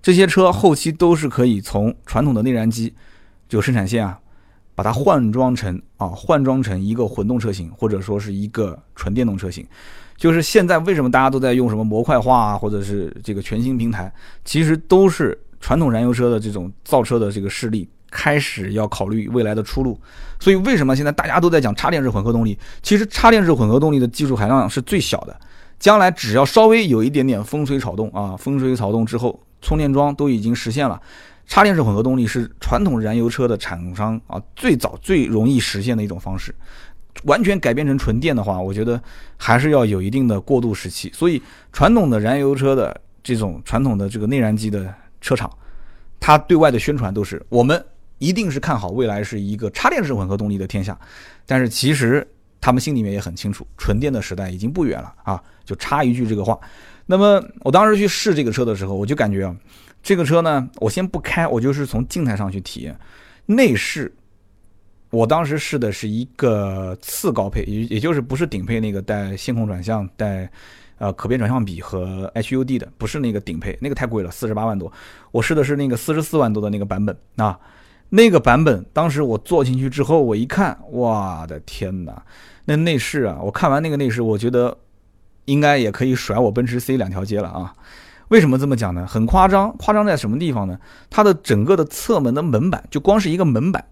这些车后期都是可以从传统的内燃机这个生产线啊，把它换装成啊，换装成一个混动车型，或者说是一个纯电动车型。就是现在为什么大家都在用什么模块化啊，或者是这个全新平台，其实都是传统燃油车的这种造车的这个势力。开始要考虑未来的出路，所以为什么现在大家都在讲插电式混合动力？其实插电式混合动力的技术含量是最小的，将来只要稍微有一点点风吹草动啊，风吹草动之后，充电桩都已经实现了。插电式混合动力是传统燃油车的厂商啊最早最容易实现的一种方式。完全改变成纯电的话，我觉得还是要有一定的过渡时期。所以传统的燃油车的这种传统的这个内燃机的车厂，它对外的宣传都是我们一定是看好未来是一个插电式混合动力的天下。但是其实他们心里面也很清楚，纯电的时代已经不远了啊！就插一句这个话。那么我当时去试这个车的时候，我就感觉啊，这个车呢，我先不开，我就是从静态上去体验内饰。我当时试的是一个次高配，也也就是不是顶配那个带线控转向、带呃可变转向比和 HUD 的，不是那个顶配，那个太贵了，四十八万多。我试的是那个四十四万多的那个版本啊，那个版本当时我坐进去之后，我一看，我的天哪，那内饰啊！我看完那个内饰，我觉得应该也可以甩我奔驰 C 两条街了啊！为什么这么讲呢？很夸张，夸张在什么地方呢？它的整个的侧门的门板，就光是一个门板。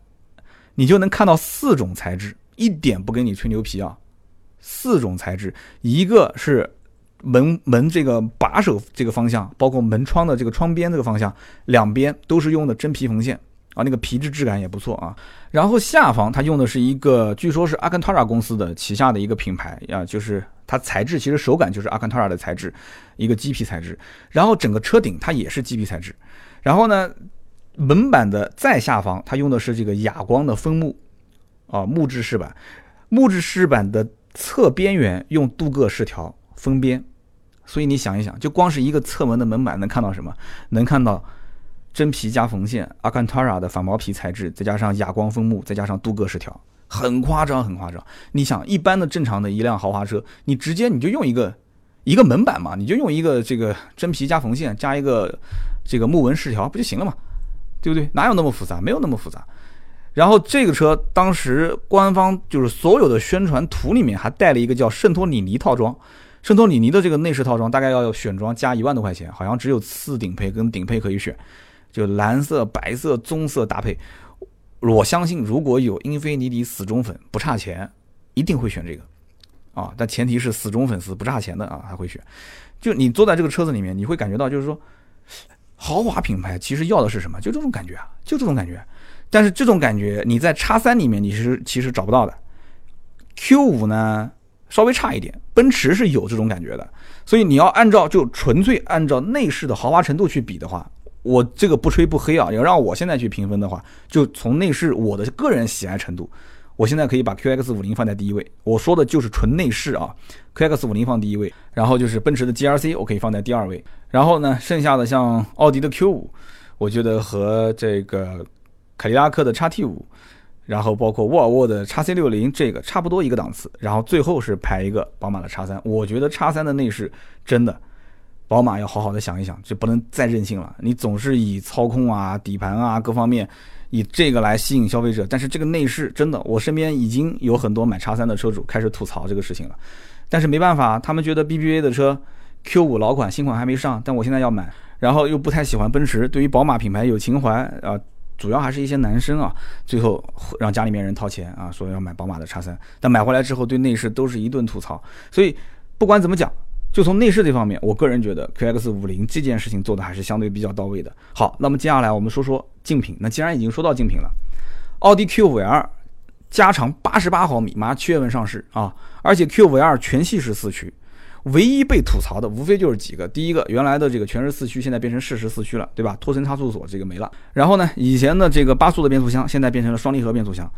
你就能看到四种材质，一点不跟你吹牛皮啊！四种材质，一个是门门这个把手这个方向，包括门窗的这个窗边这个方向，两边都是用的真皮缝线啊，那个皮质质感也不错啊。然后下方它用的是一个，据说是阿坎塔拉公司的旗下的一个品牌啊，就是它材质其实手感就是阿坎塔拉的材质，一个麂皮材质。然后整个车顶它也是麂皮材质，然后呢？门板的再下方，它用的是这个哑光的枫木，啊，木质饰板，木质饰板的侧边缘用镀铬饰条封边，所以你想一想，就光是一个侧门的门板能看到什么？能看到真皮加缝线，阿坎塔拉的反毛皮材质，再加上哑光枫木，再加上镀铬饰条，很夸张，很夸张。你想，一般的正常的一辆豪华车，你直接你就用一个一个门板嘛，你就用一个这个真皮加缝线加一个这个木纹饰条不就行了嘛？对不对？哪有那么复杂？没有那么复杂。然后这个车当时官方就是所有的宣传图里面还带了一个叫圣托里尼套装，圣托里尼的这个内饰套装大概要选装加一万多块钱，好像只有次顶配跟顶配可以选，就蓝色、白色、棕色搭配。我相信如果有英菲尼迪死忠粉不差钱，一定会选这个啊！但前提是死忠粉丝不差钱的啊，他会选。就你坐在这个车子里面，你会感觉到就是说。豪华品牌其实要的是什么？就这种感觉啊，就这种感觉。但是这种感觉你在叉三里面你是其实找不到的。Q 五呢稍微差一点，奔驰是有这种感觉的。所以你要按照就纯粹按照内饰的豪华程度去比的话，我这个不吹不黑啊，要让我现在去评分的话，就从内饰我的个人喜爱程度。我现在可以把 QX 五零放在第一位，我说的就是纯内饰啊，QX 五零放第一位，然后就是奔驰的 GRC 我可以放在第二位，然后呢，剩下的像奥迪的 Q 五，我觉得和这个凯迪拉克的 XT 五，然后包括沃尔沃的 XC 六零这个差不多一个档次，然后最后是排一个宝马的 X 三，我觉得 X 三的内饰真的，宝马要好好的想一想，就不能再任性了，你总是以操控啊、底盘啊各方面。以这个来吸引消费者，但是这个内饰真的，我身边已经有很多买叉三的车主开始吐槽这个事情了。但是没办法，他们觉得 BBA 的车 Q 五老款新款还没上，但我现在要买，然后又不太喜欢奔驰，对于宝马品牌有情怀啊，主要还是一些男生啊，最后让家里面人掏钱啊，说要买宝马的叉三，但买回来之后对内饰都是一顿吐槽。所以不管怎么讲。就从内饰这方面，我个人觉得 QX 五零这件事情做的还是相对比较到位的。好，那么接下来我们说说竞品。那既然已经说到竞品了，奥迪 Q5L 加长八十八毫米，马上七月份上市啊！而且 Q5L 全系是四驱，唯一被吐槽的无非就是几个：第一个，原来的这个全时四驱现在变成适时四驱了，对吧？托森差速锁这个没了。然后呢，以前的这个八速的变速箱现在变成了双离合变速箱。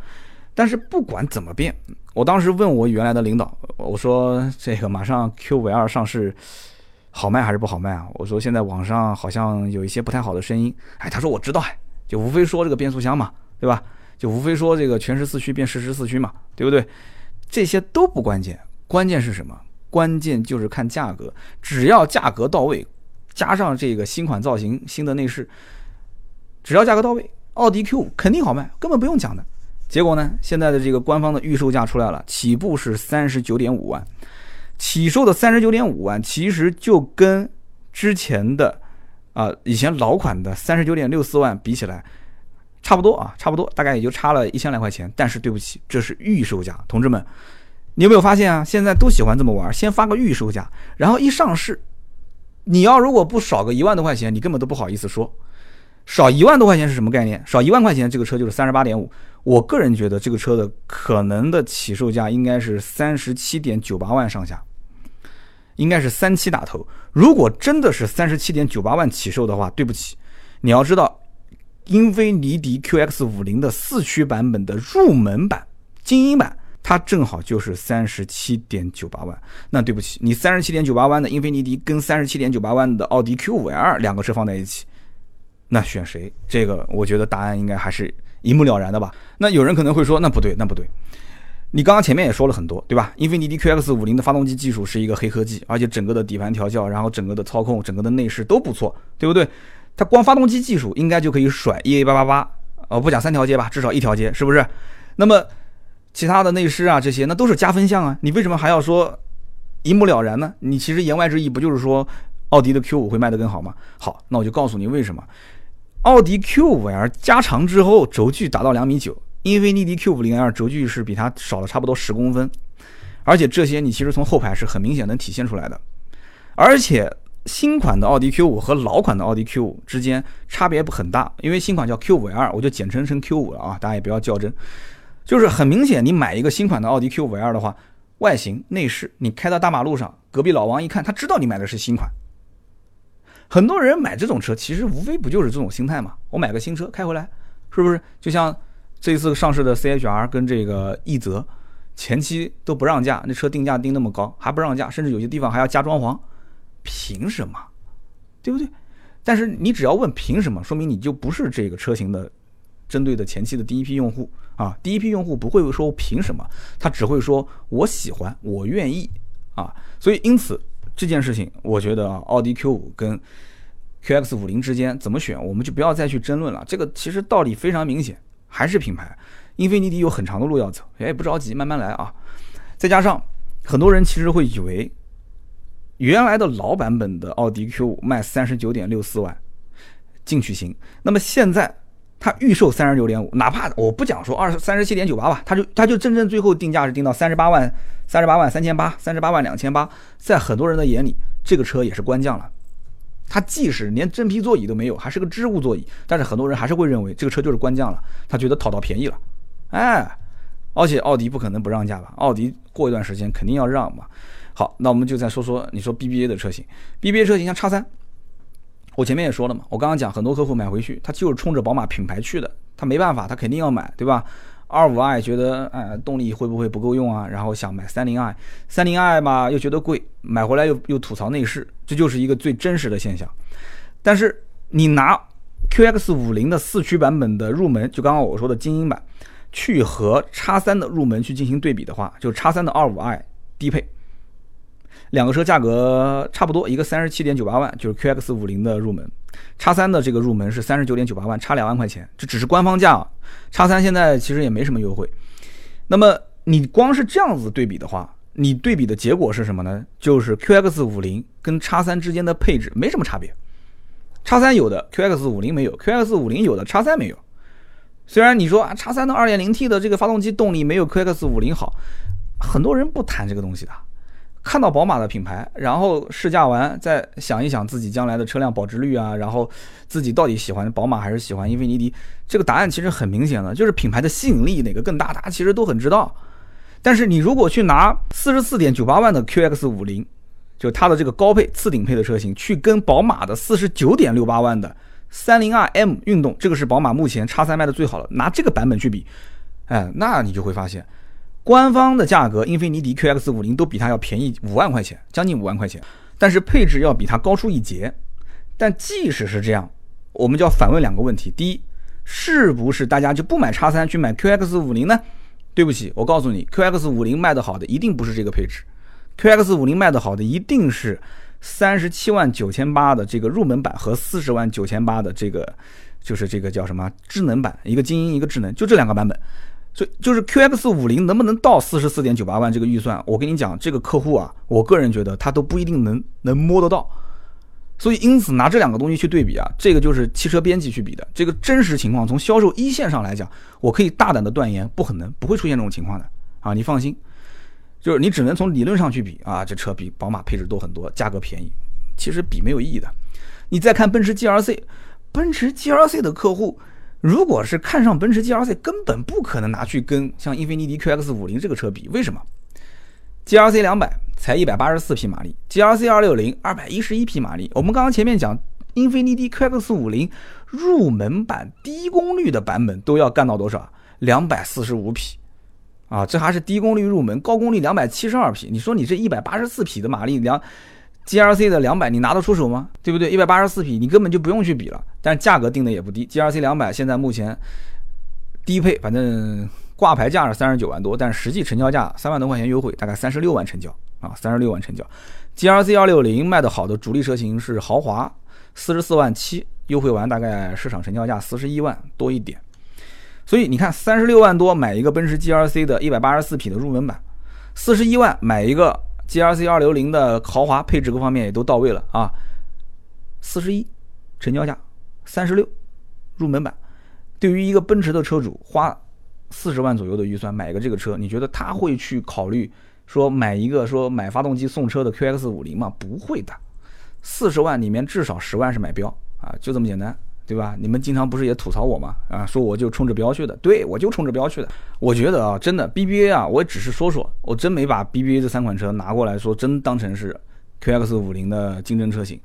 但是不管怎么变，我当时问我原来的领导，我说这个马上 Q 五 L 上市，好卖还是不好卖啊？我说现在网上好像有一些不太好的声音。哎，他说我知道，就无非说这个变速箱嘛，对吧？就无非说这个全时四驱变适时四驱嘛，对不对？这些都不关键，关键是什么？关键就是看价格，只要价格到位，加上这个新款造型、新的内饰，只要价格到位，奥迪 Q 五肯定好卖，根本不用讲的。结果呢？现在的这个官方的预售价出来了，起步是三十九点五万，起售的三十九点五万，其实就跟之前的啊以前老款的三十九点六四万比起来，差不多啊，差不多，大概也就差了一千来块钱。但是对不起，这是预售价，同志们，你有没有发现啊？现在都喜欢这么玩，先发个预售价，然后一上市，你要如果不少个一万多块钱，你根本都不好意思说。少一万多块钱是什么概念？少一万块钱，这个车就是三十八点五。我个人觉得这个车的可能的起售价应该是三十七点九八万上下，应该是三七打头。如果真的是三十七点九八万起售的话，对不起，你要知道，英菲尼迪 QX 五零的四驱版本的入门版、精英版，它正好就是三十七点九八万。那对不起，你三十七点九八万的英菲尼迪跟三十七点九八万的奥迪 Q 五 L 两个车放在一起，那选谁？这个我觉得答案应该还是。一目了然的吧？那有人可能会说，那不对，那不对。你刚刚前面也说了很多，对吧？英菲尼迪 QX 五零的发动机技术是一个黑科技，而且整个的底盘调教，然后整个的操控，整个的内饰都不错，对不对？它光发动机技术应该就可以甩 EA 八八八，哦，不讲三条街吧，至少一条街，是不是？那么其他的内饰啊，这些那都是加分项啊。你为什么还要说一目了然呢？你其实言外之意不就是说奥迪的 Q 五会卖得更好吗？好，那我就告诉你为什么。奥迪 Q5L 加长之后，轴距达到两米九，英菲尼迪 Q50L 轴距是比它少了差不多十公分，而且这些你其实从后排是很明显能体现出来的。而且新款的奥迪 Q5 和老款的奥迪 Q5 之间差别不很大，因为新款叫 Q5L，我就简称成 Q5 了啊，大家也不要较真。就是很明显，你买一个新款的奥迪 Q5L 的话，外形内饰，你开到大马路上，隔壁老王一看，他知道你买的是新款。很多人买这种车，其实无非不就是这种心态嘛？我买个新车开回来，是不是？就像这次上市的 CHR 跟这个奕泽，前期都不让价，那车定价定那么高，还不让价，甚至有些地方还要加装潢，凭什么？对不对？但是你只要问凭什么，说明你就不是这个车型的针对的前期的第一批用户啊！第一批用户不会说凭什么，他只会说我喜欢，我愿意啊！所以因此。这件事情，我觉得啊，奥迪 Q 五跟 QX 五零之间怎么选，我们就不要再去争论了。这个其实道理非常明显，还是品牌。英菲尼迪有很长的路要走，哎，不着急，慢慢来啊。再加上很多人其实会以为，原来的老版本的奥迪 Q 五卖三十九点六四万进取型，那么现在它预售三十九点五，哪怕我不讲说二三十七点九八吧，它就它就真正最后定价是定到三十八万。三十八万三千八，三十八万两千八，在很多人的眼里，这个车也是官降了。它即使连真皮座椅都没有，还是个织物座椅，但是很多人还是会认为这个车就是官降了。他觉得讨到便宜了，哎，而且奥迪不可能不让价吧？奥迪过一段时间肯定要让嘛。好，那我们就再说说你说 BBA 的车型，BBA 车型像叉三，我前面也说了嘛，我刚刚讲很多客户买回去，他就是冲着宝马品牌去的，他没办法，他肯定要买，对吧？二五 i 觉得哎动力会不会不够用啊？然后想买三零 i，三零 i 嘛又觉得贵，买回来又又吐槽内饰，这就是一个最真实的现象。但是你拿 QX 五零的四驱版本的入门，就刚刚我说的精英版，去和叉三的入门去进行对比的话，就叉三的二五 i 低配。两个车价格差不多，一个三十七点九八万，就是 QX 五零的入门，叉三的这个入门是三十九点九八万，差两万块钱，这只是官方价啊。叉三现在其实也没什么优惠。那么你光是这样子对比的话，你对比的结果是什么呢？就是 QX 五零跟叉三之间的配置没什么差别，叉三有的 QX 五零没有，QX 五零有的叉三没有。虽然你说啊，叉三的二点零 T 的这个发动机动力没有 QX 五零好，很多人不谈这个东西的。看到宝马的品牌，然后试驾完再想一想自己将来的车辆保值率啊，然后自己到底喜欢宝马还是喜欢英菲尼迪？这个答案其实很明显了，就是品牌的吸引力哪个更大，大家其实都很知道。但是你如果去拿四十四点九八万的 QX 五零，就它的这个高配次顶配的车型，去跟宝马的四十九点六八万的三零二 M 运动，这个是宝马目前叉三卖的最好的，拿这个版本去比，哎，那你就会发现。官方的价格，英菲尼迪 QX 五零都比它要便宜五万块钱，将近五万块钱，但是配置要比它高出一截。但即使是这样，我们就要反问两个问题：第一，是不是大家就不买叉三去买 QX 五零呢？对不起，我告诉你，QX 五零卖的好的一定不是这个配置，QX 五零卖的好的一定是三十七万九千八的这个入门版和四十万九千八的这个，就是这个叫什么智能版，一个精英，一个智能，就这两个版本。所以就是 QX 五零能不能到四十四点九八万这个预算？我跟你讲，这个客户啊，我个人觉得他都不一定能能摸得到。所以因此拿这两个东西去对比啊，这个就是汽车编辑去比的。这个真实情况从销售一线上来讲，我可以大胆的断言，不可能不会出现这种情况的啊！你放心，就是你只能从理论上去比啊，这车比宝马配置多很多，价格便宜，其实比没有意义的。你再看奔驰 GLC，奔驰 GLC 的客户。如果是看上奔驰 GLC，根本不可能拿去跟像英菲尼迪 QX 五零这个车比。为什么？GLC 两百才一百八十四匹马力，GLC 二六零二百一十一匹马力。我们刚刚前面讲，英菲尼迪 QX 五零入门版低功率的版本都要干到多少？两百四十五匹啊！这还是低功率入门，高功率两百七十二匹。你说你这一百八十四匹的马力，两 GLC 的两百，你拿得出手吗？对不对？一百八十四匹，你根本就不用去比了。但是价格定的也不低，GLC 两百现在目前低配，反正挂牌价是三十九万多，但实际成交价三万多块钱优惠，大概三十六万成交啊，三十六万成交。GLC 二六零卖的好的主力车型是豪华，四十四万七，优惠完大概市场成交价四十一万多一点。所以你看，三十六万多买一个奔驰 GLC 的一百八十四匹的入门版，四十一万买一个。GRC 二六零的豪华配置各方面也都到位了啊，四十一成交价三十六入门版，对于一个奔驰的车主花四十万左右的预算买个这个车，你觉得他会去考虑说买一个说买发动机送车的 Q X 五零吗？不会的，四十万里面至少十万是买标啊，就这么简单。对吧？你们经常不是也吐槽我吗？啊，说我就冲着标去的，对我就冲着标去的。我觉得啊，真的 BBA 啊，我只是说说，我真没把 BBA 这三款车拿过来说，真当成是 QX 五零的竞争车型。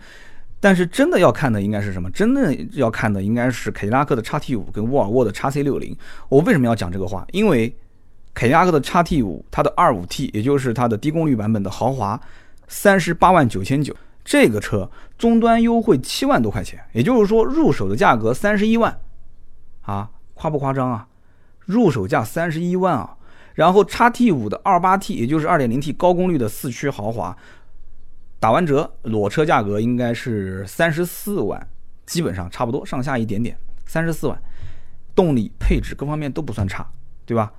但是真的要看的应该是什么？真的要看的应该是凯迪拉克的 x T 五跟沃尔沃的 x C 六零。我为什么要讲这个话？因为凯迪拉克的 x T 五，它的二五 T，也就是它的低功率版本的豪华，三十八万九千九。这个车终端优惠七万多块钱，也就是说入手的价格三十一万，啊，夸不夸张啊？入手价三十一万啊！然后叉 T 五的二八 T，也就是二点零 T 高功率的四驱豪华，打完折裸车价格应该是三十四万，基本上差不多，上下一点点，三十四万，动力配置各方面都不算差，对吧？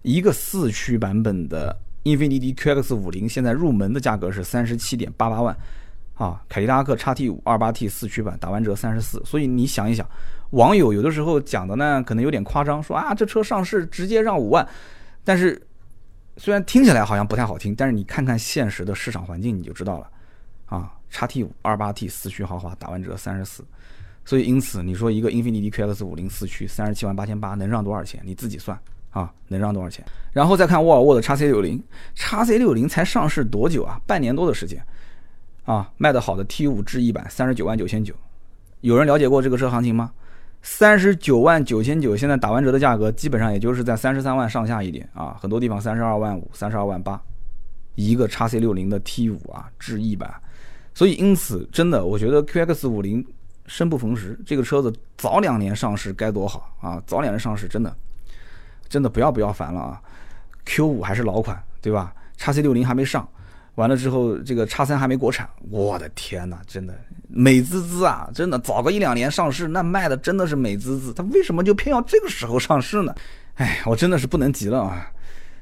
一个四驱版本的英菲尼迪 QX 五零，现在入门的价格是三十七点八八万。啊，凯迪拉克 x T 五二八 T 四驱版打完折三十四，所以你想一想，网友有的时候讲的呢，可能有点夸张，说啊这车上市直接让五万，但是虽然听起来好像不太好听，但是你看看现实的市场环境你就知道了。啊，x T 五二八 T 四驱豪华打完折三十四，所以因此你说一个英菲尼迪 QX 五零四驱三十七万八千八能让多少钱？你自己算啊，能让多少钱？然后再看沃尔沃的 x C 六零，x C 六零才上市多久啊？半年多的时间。啊，卖的好的 T 五智逸版三十九万九千九，有人了解过这个车行情吗？三十九万九千九，现在打完折的价格基本上也就是在三十三万上下一点啊，很多地方三十二万五、三十二万八，一个叉 C 六零的 T 五啊，智逸版，所以因此真的，我觉得 QX 五零生不逢时，这个车子早两年上市该多好啊！早两年上市真的，真的不要不要烦了啊！Q 五还是老款对吧？叉 C 六零还没上。完了之后，这个叉三还没国产，我的天哪，真的美滋滋啊！真的早个一两年上市，那卖的真的是美滋滋。它为什么就偏要这个时候上市呢？哎，我真的是不能急了啊！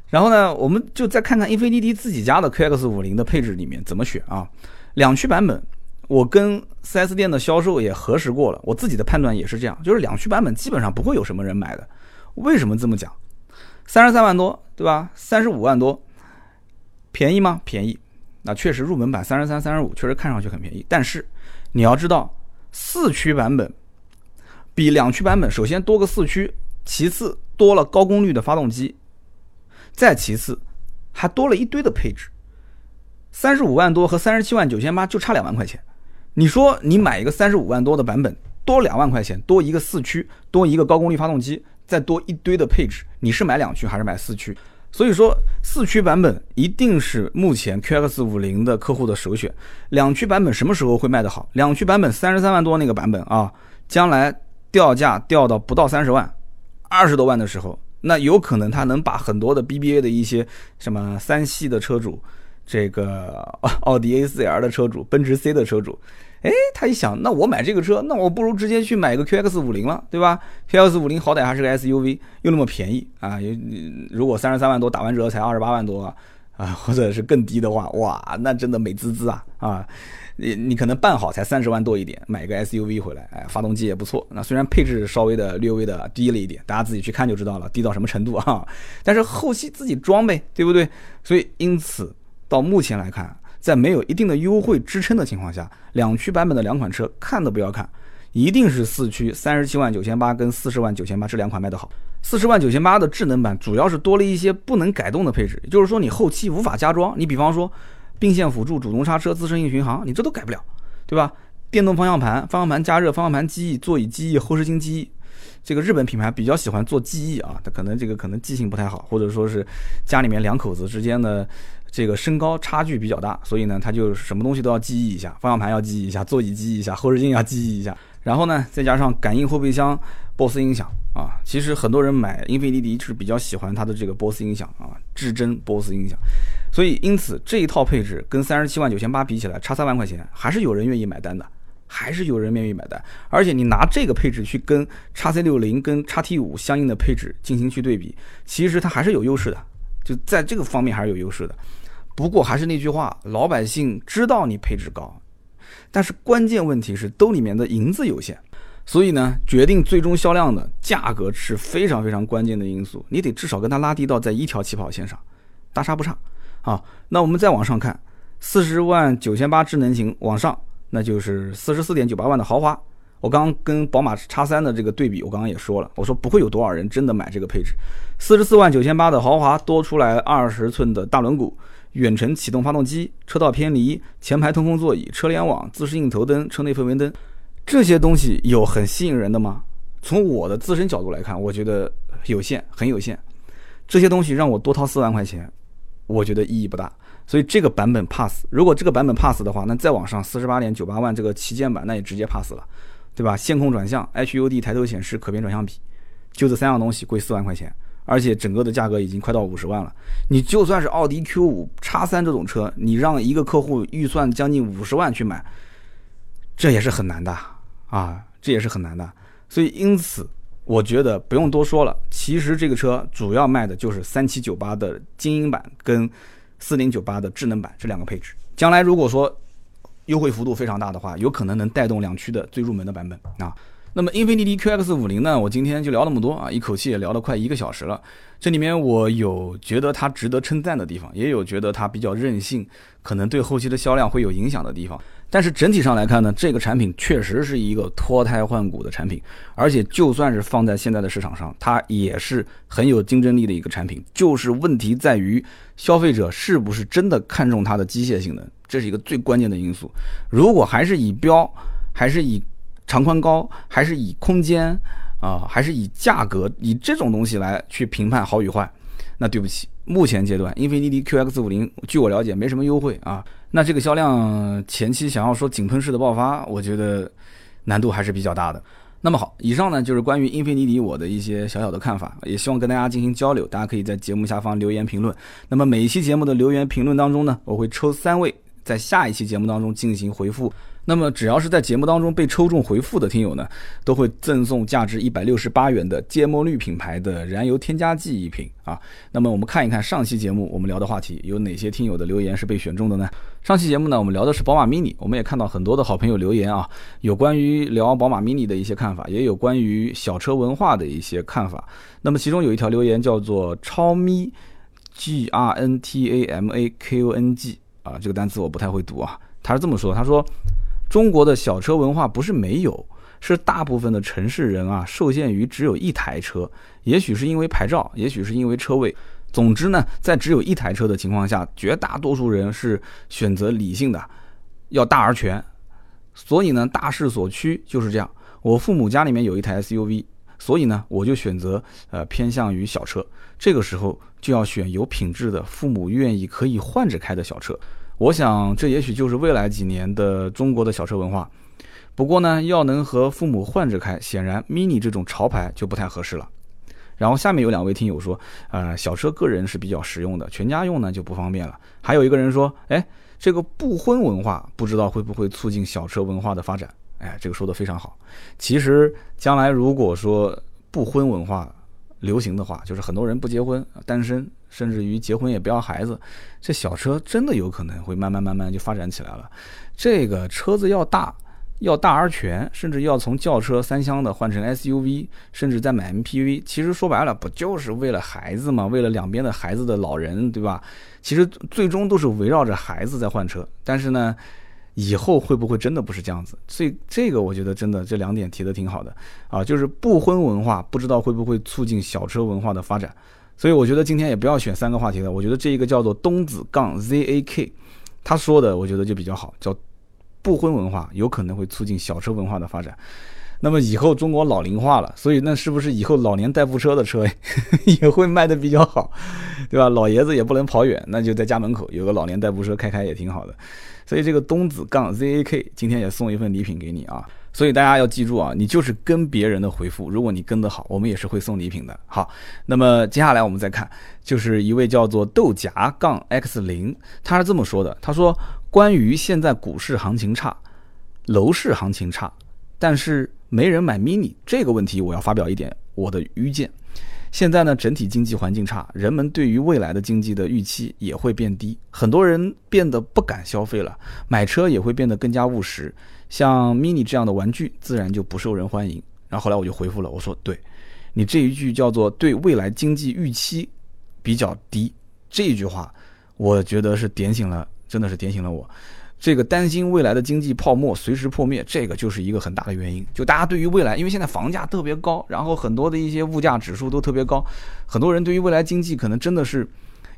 然后呢，我们就再看看英菲尼迪自己家的 QX 五零的配置里面怎么选啊？两驱版本，我跟 4S 店的销售也核实过了，我自己的判断也是这样，就是两驱版本基本上不会有什么人买的。为什么这么讲？三十三万多，对吧？三十五万多。便宜吗？便宜，那确实入门版三十三、三十五确实看上去很便宜。但是你要知道，四驱版本比两驱版本首先多个四驱，其次多了高功率的发动机，再其次还多了一堆的配置。三十五万多和三十七万九千八就差两万块钱。你说你买一个三十五万多的版本，多两万块钱，多一个四驱，多一个高功率发动机，再多一堆的配置，你是买两驱还是买四驱？所以说，四驱版本一定是目前 QX 五零的客户的首选。两驱版本什么时候会卖得好？两驱版本三十三万多那个版本啊，将来掉价掉到不到三十万，二十多万的时候，那有可能它能把很多的 BBA 的一些什么三系的车主，这个奥迪 A4L 的车主，奔驰 C 的车主。哎，他一想，那我买这个车，那我不如直接去买个 QX 五零了，对吧？QX 五零好歹还是个 SUV，又那么便宜啊！如果三十三万多打完折才二十八万多啊，*laughs* 或者是更低的话，哇，那真的美滋滋啊！啊，你你可能办好才三十万多一点，买个 SUV 回来，哎，发动机也不错。那虽然配置稍微的略微的低了一点，大家自己去看就知道了，低到什么程度啊？但是后期自己装呗，对不对？所以因此到目前来看。在没有一定的优惠支撑的情况下，两驱版本的两款车看都不要看，一定是四驱三十七万九千八跟四十万九千八这两款卖得好。四十万九千八的智能版主要是多了一些不能改动的配置，也就是说你后期无法加装。你比方说并线辅助、主动刹车、自适应巡航，你这都改不了，对吧？电动方向盘、方向盘加热、方向盘记忆、座椅记忆、后视镜记忆，这个日本品牌比较喜欢做记忆啊，它可能这个可能记性不太好，或者说是家里面两口子之间的这个身高差距比较大，所以呢，它就什么东西都要记忆一下，方向盘要记忆一下，座椅记忆一下，后视镜要记忆一下，然后呢，再加上感应后备箱、BOSS 音响啊，其实很多人买英菲尼迪是比较喜欢它的这个 BOSS 音响啊，至臻 BOSS 音响，所以因此这一套配置跟三十七万九千八比起来，差三万块钱，还是有人愿意买单的。还是有人愿意买单，而且你拿这个配置去跟叉 C 六零跟叉 T 五相应的配置进行去对比，其实它还是有优势的，就在这个方面还是有优势的。不过还是那句话，老百姓知道你配置高，但是关键问题是兜里面的银子有限，所以呢，决定最终销量的价格是非常非常关键的因素，你得至少跟它拉低到在一条起跑线上，大差不差。好，那我们再往上看，四十万九千八智能型往上。那就是四十四点九八万的豪华，我刚刚跟宝马叉三的这个对比，我刚刚也说了，我说不会有多少人真的买这个配置。四十四万九千八的豪华多出来二十寸的大轮毂、远程启动发动机、车道偏离、前排通风座椅、车联网、自适应头灯、车内氛围灯，这些东西有很吸引人的吗？从我的自身角度来看，我觉得有限，很有限。这些东西让我多掏四万块钱，我觉得意义不大。所以这个版本 pass，如果这个版本 pass 的话，那再往上四十八点九八万这个旗舰版，那也直接 pass 了，对吧？线控转向、HUD 抬头显示、可变转向比，就这三样东西贵四万块钱，而且整个的价格已经快到五十万了。你就算是奥迪 Q 五叉三这种车，你让一个客户预算将近五十万去买，这也是很难的啊，这也是很难的。所以因此，我觉得不用多说了，其实这个车主要卖的就是三七九八的精英版跟。四零九八的智能版这两个配置，将来如果说优惠幅度非常大的话，有可能能带动两驱的最入门的版本啊。那么英菲尼迪 QX 五零呢，我今天就聊那么多啊，一口气也聊了快一个小时了。这里面我有觉得它值得称赞的地方，也有觉得它比较任性，可能对后期的销量会有影响的地方。但是整体上来看呢，这个产品确实是一个脱胎换骨的产品，而且就算是放在现在的市场上，它也是很有竞争力的一个产品。就是问题在于消费者是不是真的看重它的机械性能，这是一个最关键的因素。如果还是以标，还是以长宽高，还是以空间啊，还是以价格，以这种东西来去评判好与坏，那对不起，目前阶段英菲尼迪 QX 五零，据我了解没什么优惠啊。那这个销量前期想要说井喷式的爆发，我觉得难度还是比较大的。那么好，以上呢就是关于英菲尼迪我的一些小小的看法，也希望跟大家进行交流。大家可以在节目下方留言评论。那么每一期节目的留言评论当中呢，我会抽三位，在下一期节目当中进行回复。那么只要是在节目当中被抽中回复的听友呢，都会赠送价值一百六十八元的芥末绿品牌的燃油添加剂一瓶啊。那么我们看一看上期节目我们聊的话题有哪些听友的留言是被选中的呢？上期节目呢，我们聊的是宝马 mini，我们也看到很多的好朋友留言啊，有关于聊宝马 mini 的一些看法，也有关于小车文化的一些看法。那么其中有一条留言叫做超咪 G R N T A M A K O N G 啊，这个单词我不太会读啊，他是这么说，他说。中国的小车文化不是没有，是大部分的城市人啊受限于只有一台车，也许是因为牌照，也许是因为车位。总之呢，在只有一台车的情况下，绝大多数人是选择理性的，要大而全。所以呢，大势所趋就是这样。我父母家里面有一台 SUV，所以呢，我就选择呃偏向于小车。这个时候就要选有品质的，父母愿意可以换着开的小车。我想，这也许就是未来几年的中国的小车文化。不过呢，要能和父母换着开，显然 Mini 这种潮牌就不太合适了。然后下面有两位听友说，呃，小车个人是比较实用的，全家用呢就不方便了。还有一个人说，哎，这个不婚文化不知道会不会促进小车文化的发展？哎，这个说的非常好。其实将来如果说不婚文化流行的话，就是很多人不结婚，单身。甚至于结婚也不要孩子，这小车真的有可能会慢慢慢慢就发展起来了。这个车子要大，要大而全，甚至要从轿车三厢的换成 SUV，甚至再买 MPV。其实说白了，不就是为了孩子吗？为了两边的孩子的老人，对吧？其实最终都是围绕着孩子在换车。但是呢，以后会不会真的不是这样子？所以这个我觉得真的这两点提的挺好的啊，就是不婚文化不知道会不会促进小车文化的发展。所以我觉得今天也不要选三个话题了，我觉得这一个叫做东子杠 ZAK，他说的我觉得就比较好，叫不婚文化有可能会促进小车文化的发展。那么以后中国老龄化了，所以那是不是以后老年代步车的车 *laughs* 也会卖的比较好，对吧？老爷子也不能跑远，那就在家门口有个老年代步车开开也挺好的。所以这个东子杠 ZAK 今天也送一份礼品给你啊！所以大家要记住啊，你就是跟别人的回复，如果你跟得好，我们也是会送礼品的。好，那么接下来我们再看，就是一位叫做豆荚杠 X 零，他是这么说的：他说关于现在股市行情差，楼市行情差，但是。没人买 mini 这个问题，我要发表一点我的愚见。现在呢，整体经济环境差，人们对于未来的经济的预期也会变低，很多人变得不敢消费了，买车也会变得更加务实。像 mini 这样的玩具，自然就不受人欢迎。然后后来我就回复了，我说：“对，你这一句叫做对未来经济预期比较低这一句话，我觉得是点醒了，真的是点醒了我。”这个担心未来的经济泡沫随时破灭，这个就是一个很大的原因。就大家对于未来，因为现在房价特别高，然后很多的一些物价指数都特别高，很多人对于未来经济可能真的是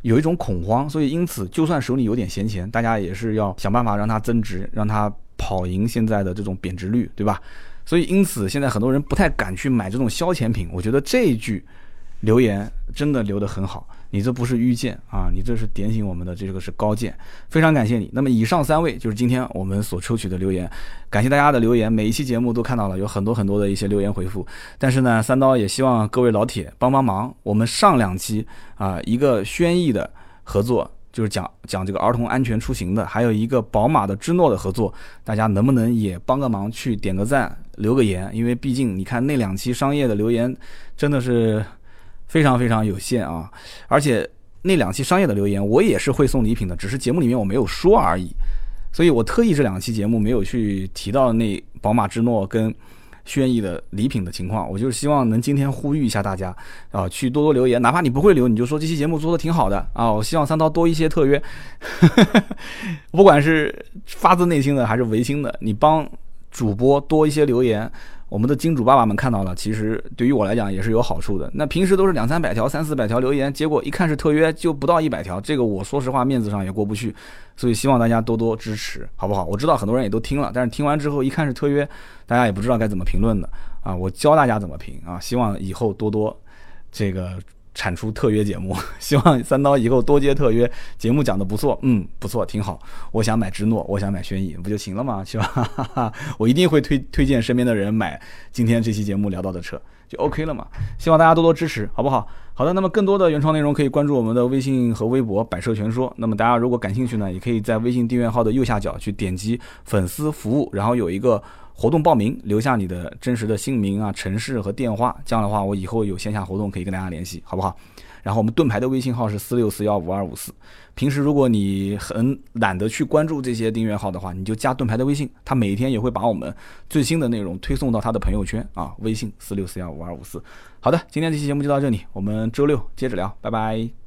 有一种恐慌，所以因此，就算手里有点闲钱，大家也是要想办法让它增值，让它跑赢现在的这种贬值率，对吧？所以因此，现在很多人不太敢去买这种消遣品。我觉得这一句留言真的留得很好。你这不是愚见啊，你这是点醒我们的这个是高见，非常感谢你。那么以上三位就是今天我们所抽取的留言，感谢大家的留言，每一期节目都看到了有很多很多的一些留言回复。但是呢，三刀也希望各位老铁帮帮忙，我们上两期啊一个轩逸的合作，就是讲讲这个儿童安全出行的，还有一个宝马的芝诺的合作，大家能不能也帮个忙去点个赞，留个言？因为毕竟你看那两期商业的留言真的是。非常非常有限啊！而且那两期商业的留言，我也是会送礼品的，只是节目里面我没有说而已。所以我特意这两期节目没有去提到那宝马之诺跟轩逸的礼品的情况。我就是希望能今天呼吁一下大家啊，去多多留言，哪怕你不会留，你就说这期节目做的挺好的啊！我希望三刀多一些特约，*laughs* 不管是发自内心的还是违心的，你帮主播多一些留言。我们的金主爸爸们看到了，其实对于我来讲也是有好处的。那平时都是两三百条、三四百条留言，结果一看是特约，就不到一百条，这个我说实话面子上也过不去。所以希望大家多多支持，好不好？我知道很多人也都听了，但是听完之后一看是特约，大家也不知道该怎么评论的啊。我教大家怎么评啊，希望以后多多这个。产出特约节目，*laughs* 希望三刀以后多接特约节目，讲的不错，嗯，不错，挺好。我想买芝诺，我想买轩逸，不就行了吗？是吧？我一定会推推荐身边的人买今天这期节目聊到的车，就 OK 了嘛。希望大家多多支持，好不好？好的，那么更多的原创内容可以关注我们的微信和微博“百车全说”。那么大家如果感兴趣呢，也可以在微信订阅号的右下角去点击粉丝服务，然后有一个。活动报名，留下你的真实的姓名啊、城市和电话，这样的话我以后有线下活动可以跟大家联系，好不好？然后我们盾牌的微信号是四六四幺五二五四。平时如果你很懒得去关注这些订阅号的话，你就加盾牌的微信，他每天也会把我们最新的内容推送到他的朋友圈啊。微信四六四幺五二五四。好的，今天这期节目就到这里，我们周六接着聊，拜拜。